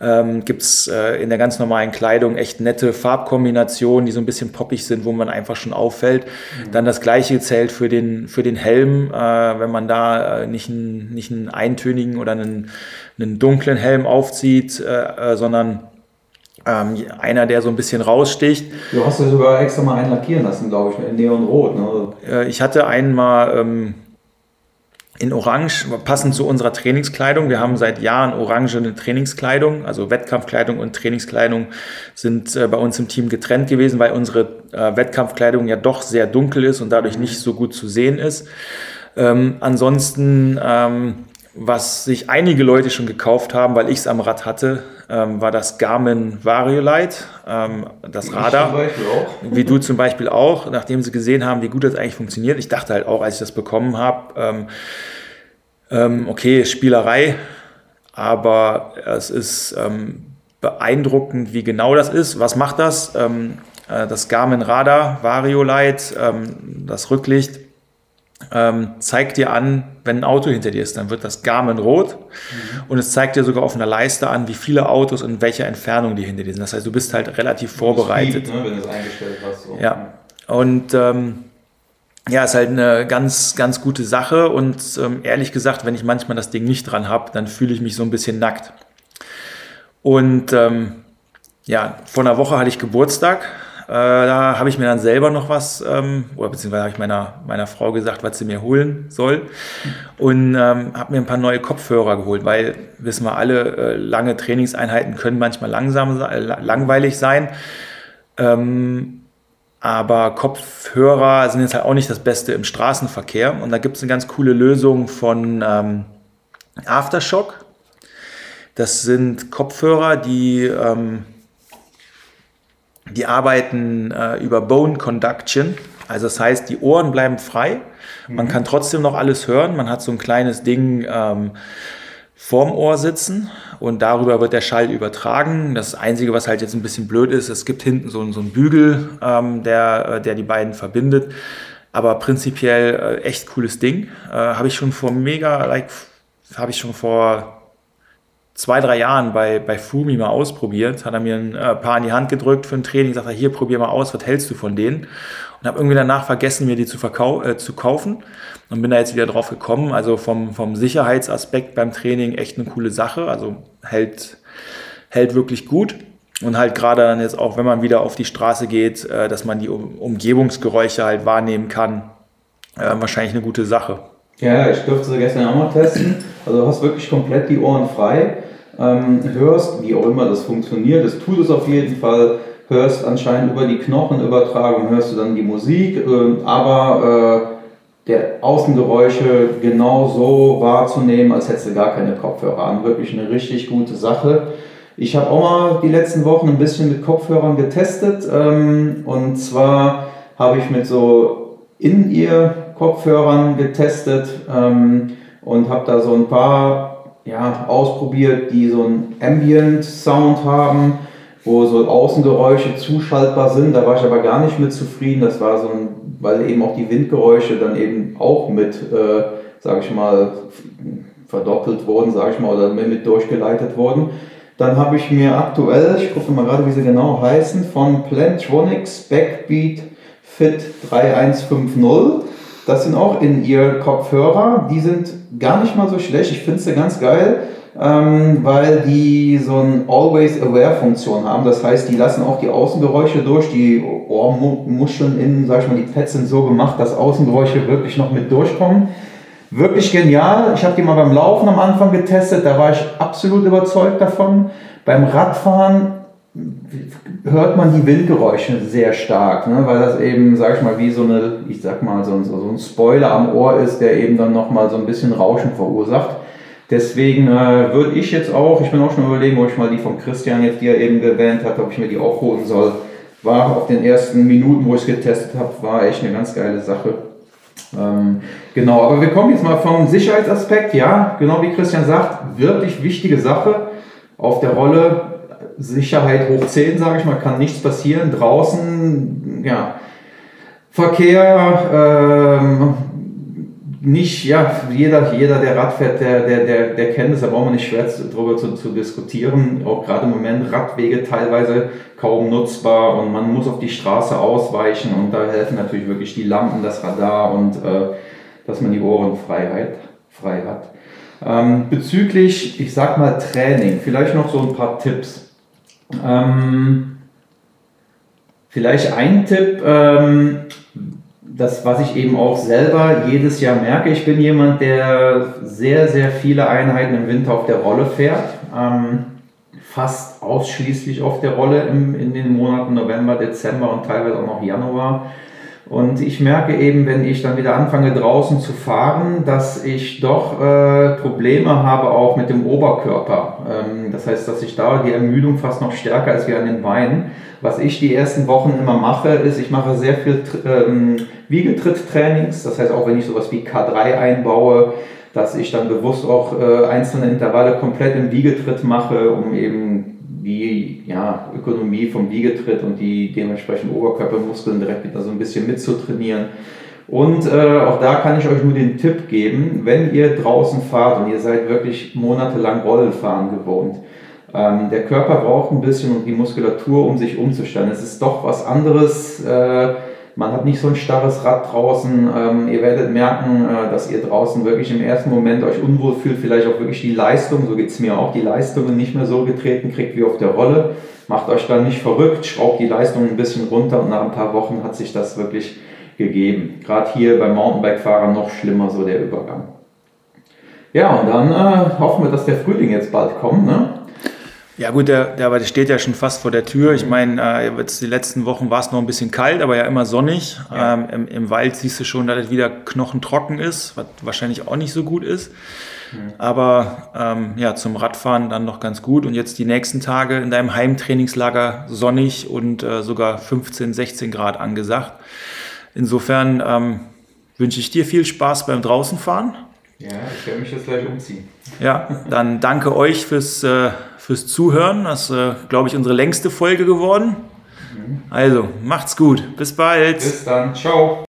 ähm, gibt es äh, in der ganz normalen Kleidung echt nette Farbkombinationen, die so ein bisschen poppig sind, wo man einfach schon auffällt. Mhm. Dann das gleiche zählt für den, für den Helm, äh, wenn man da äh, nicht, einen, nicht einen eintönigen oder einen, einen dunklen Helm aufzieht, äh, äh, sondern ähm, einer, der so ein bisschen raussticht. Du hast ja sogar extra mal einen lackieren lassen, glaube ich, in Neonrot. Ne? Äh, ich hatte einen mal ähm, in Orange, passend zu unserer Trainingskleidung. Wir haben seit Jahren orangene Trainingskleidung, also Wettkampfkleidung und Trainingskleidung sind äh, bei uns im Team getrennt gewesen, weil unsere äh, Wettkampfkleidung ja doch sehr dunkel ist und dadurch nicht so gut zu sehen ist. Ähm, ansonsten, ähm, was sich einige Leute schon gekauft haben, weil ich es am Rad hatte, ähm, war das Garmin Variolite, ähm, das Radar. Wie du zum Beispiel auch, nachdem sie gesehen haben, wie gut das eigentlich funktioniert. Ich dachte halt auch, als ich das bekommen habe, ähm, ähm okay, Spielerei, aber es ist ähm, beeindruckend, wie genau das ist. Was macht das? Ähm, äh, das Garmin Radar Variolite, das Rücklicht ähm, zeigt dir an, wenn ein Auto hinter dir ist, dann wird das Garmin rot mhm. und es zeigt dir sogar auf einer Leiste an, wie viele Autos und welcher Entfernung die hinter dir sind. Das heißt, du bist halt relativ vorbereitet. Speed, ne, wenn du es eingestellt hast. So. Ja, und ähm, ja, ist halt eine ganz, ganz gute Sache und ähm, ehrlich gesagt, wenn ich manchmal das Ding nicht dran habe, dann fühle ich mich so ein bisschen nackt. Und ähm, ja, vor einer Woche hatte ich Geburtstag da habe ich mir dann selber noch was, ähm, oder beziehungsweise habe ich meiner, meiner Frau gesagt, was sie mir holen soll. Und ähm, habe mir ein paar neue Kopfhörer geholt, weil, wissen wir alle, äh, lange Trainingseinheiten können manchmal langsam, äh, langweilig sein. Ähm, aber Kopfhörer sind jetzt halt auch nicht das Beste im Straßenverkehr. Und da gibt es eine ganz coole Lösung von ähm, Aftershock. Das sind Kopfhörer, die ähm, die arbeiten äh, über Bone Conduction. Also das heißt, die Ohren bleiben frei. Man mhm. kann trotzdem noch alles hören. Man hat so ein kleines Ding ähm, vorm Ohr sitzen und darüber wird der Schall übertragen. Das Einzige, was halt jetzt ein bisschen blöd ist, es gibt hinten so, so einen Bügel, ähm, der, äh, der die beiden verbindet. Aber prinzipiell äh, echt cooles Ding. Äh, habe ich schon vor mega, like, habe ich schon vor zwei, drei Jahren bei, bei Fumi mal ausprobiert, hat er mir ein äh, paar in die Hand gedrückt für ein Training, sagt er, hier, probier mal aus, was hältst du von denen? Und habe irgendwie danach vergessen, mir die zu, verkau äh, zu kaufen und bin da jetzt wieder drauf gekommen. Also vom, vom Sicherheitsaspekt beim Training echt eine coole Sache, also hält, hält wirklich gut. Und halt gerade dann jetzt auch, wenn man wieder auf die Straße geht, äh, dass man die um Umgebungsgeräusche halt wahrnehmen kann, äh, wahrscheinlich eine gute Sache. Ja, ich durfte sie gestern auch mal testen. Also du hast wirklich komplett die Ohren frei ähm, hörst, wie auch immer das funktioniert, das tut es auf jeden Fall, hörst anscheinend über die Knochenübertragung, hörst du dann die Musik, äh, aber äh, der Außengeräusche genau so wahrzunehmen, als hättest du gar keine Kopfhörer an. Wirklich eine richtig gute Sache. Ich habe auch mal die letzten Wochen ein bisschen mit Kopfhörern getestet ähm, und zwar habe ich mit so In-Ear-Kopfhörern getestet ähm, und habe da so ein paar ja, ausprobiert, die so einen Ambient Sound haben, wo so Außengeräusche zuschaltbar sind. Da war ich aber gar nicht mit zufrieden. Das war so ein, weil eben auch die Windgeräusche dann eben auch mit, äh, sage ich mal, verdoppelt wurden, sage ich mal, oder mit durchgeleitet wurden. Dann habe ich mir aktuell, ich gucke mal gerade, wie sie genau heißen, von Plantronics Backbeat Fit 3150 das sind auch in ihr Kopfhörer. Die sind gar nicht mal so schlecht. Ich finde sie ganz geil. ähm, weil die so eine Always-Aware-Funktion haben. Das heißt, die lassen auch die Außengeräusche durch. Die Ohrmuscheln innen, sag ich mal, die Pads sind so gemacht, dass Außengeräusche wirklich noch mit durchkommen. Wirklich genial. Ich habe die mal beim Laufen am Anfang getestet, da war ich absolut überzeugt davon. Beim Radfahren hört man die Windgeräusche sehr stark, ne? weil das eben, sag ich mal, wie so eine, ich sag mal, so ein, so ein Spoiler am Ohr ist, der eben dann nochmal so ein bisschen Rauschen verursacht. Deswegen äh, würde ich jetzt auch, ich bin auch schon überlegen, ob ich mal die von Christian jetzt, die er eben erwähnt hat, ob ich mir die auch holen soll. War auf den ersten Minuten, wo ich es getestet habe, war echt eine ganz geile Sache. Ähm, genau, aber wir kommen jetzt mal vom Sicherheitsaspekt. Ja, genau wie Christian sagt, wirklich wichtige Sache auf der Rolle. Sicherheit hoch 10, sage ich mal, kann nichts passieren. Draußen, ja, Verkehr, ähm, nicht, ja, jeder, jeder, der Rad fährt, der, der, der, der kennt es, da brauchen wir nicht schwer darüber zu, zu diskutieren. Auch gerade im Moment Radwege teilweise kaum nutzbar und man muss auf die Straße ausweichen und da helfen natürlich wirklich die Lampen, das Radar und äh, dass man die Ohrenfreiheit frei hat. Ähm, bezüglich, ich sag mal, Training, vielleicht noch so ein paar Tipps. Ähm, vielleicht ein Tipp, ähm, das, was ich eben auch selber jedes Jahr merke, ich bin jemand, der sehr, sehr viele Einheiten im Winter auf der Rolle fährt. Ähm, fast ausschließlich auf der Rolle im, in den Monaten November, Dezember und teilweise auch noch Januar. Und ich merke eben, wenn ich dann wieder anfange draußen zu fahren, dass ich doch äh, Probleme habe auch mit dem Oberkörper. Ähm, das heißt, dass ich da die Ermüdung fast noch stärker als wie an den Beinen. Was ich die ersten Wochen immer mache, ist, ich mache sehr viel ähm, Wiegetritt-Trainings. Das heißt, auch wenn ich sowas wie K3 einbaue, dass ich dann bewusst auch äh, einzelne Intervalle komplett im Wiegetritt mache, um eben ja, Ökonomie vom Wiegetritt und die dementsprechenden Oberkörpermuskeln direkt wieder so ein bisschen mitzutrainieren. Und äh, auch da kann ich euch nur den Tipp geben, wenn ihr draußen fahrt und ihr seid wirklich monatelang Rollenfahren gewohnt, ähm, der Körper braucht ein bisschen und die Muskulatur, um sich umzustellen. Es ist doch was anderes. Äh, man hat nicht so ein starres Rad draußen. Ähm, ihr werdet merken, äh, dass ihr draußen wirklich im ersten Moment euch unwohl fühlt, vielleicht auch wirklich die Leistung, so geht es mir auch, die Leistungen nicht mehr so getreten kriegt wie auf der Rolle. Macht euch dann nicht verrückt, schraubt die Leistung ein bisschen runter und nach ein paar Wochen hat sich das wirklich gegeben. Gerade hier beim Mountainbike-Fahrern noch schlimmer so der Übergang. Ja, und dann äh, hoffen wir, dass der Frühling jetzt bald kommt. Ne? Ja gut, der, der, der steht ja schon fast vor der Tür. Ich meine, äh, jetzt die letzten Wochen war es noch ein bisschen kalt, aber ja immer sonnig. Ja. Ähm, im, im, Wald siehst du schon, dass es wieder knochentrocken ist, was wahrscheinlich auch nicht so gut ist. Mhm. Aber ähm, ja, zum Radfahren dann noch ganz gut. Und jetzt die nächsten Tage in deinem Heimtrainingslager sonnig und äh, sogar 15, 16 Grad angesagt. Insofern ähm, wünsche ich dir viel Spaß beim Draußenfahren. Ja, ich werde mich jetzt gleich umziehen. Ja, dann danke euch fürs, äh, fürs Zuhören. Das ist, äh, glaube ich, unsere längste Folge geworden. Mhm. Also, macht's gut. Bis bald. Bis dann. Ciao.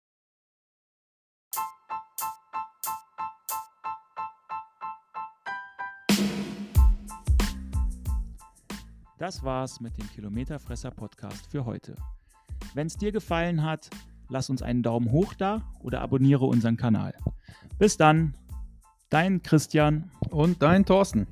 Das war's mit dem Kilometerfresser Podcast für heute. Wenn es dir gefallen hat, lass uns einen Daumen hoch da oder abonniere unseren Kanal. Bis dann, Dein Christian. Und dein Thorsten.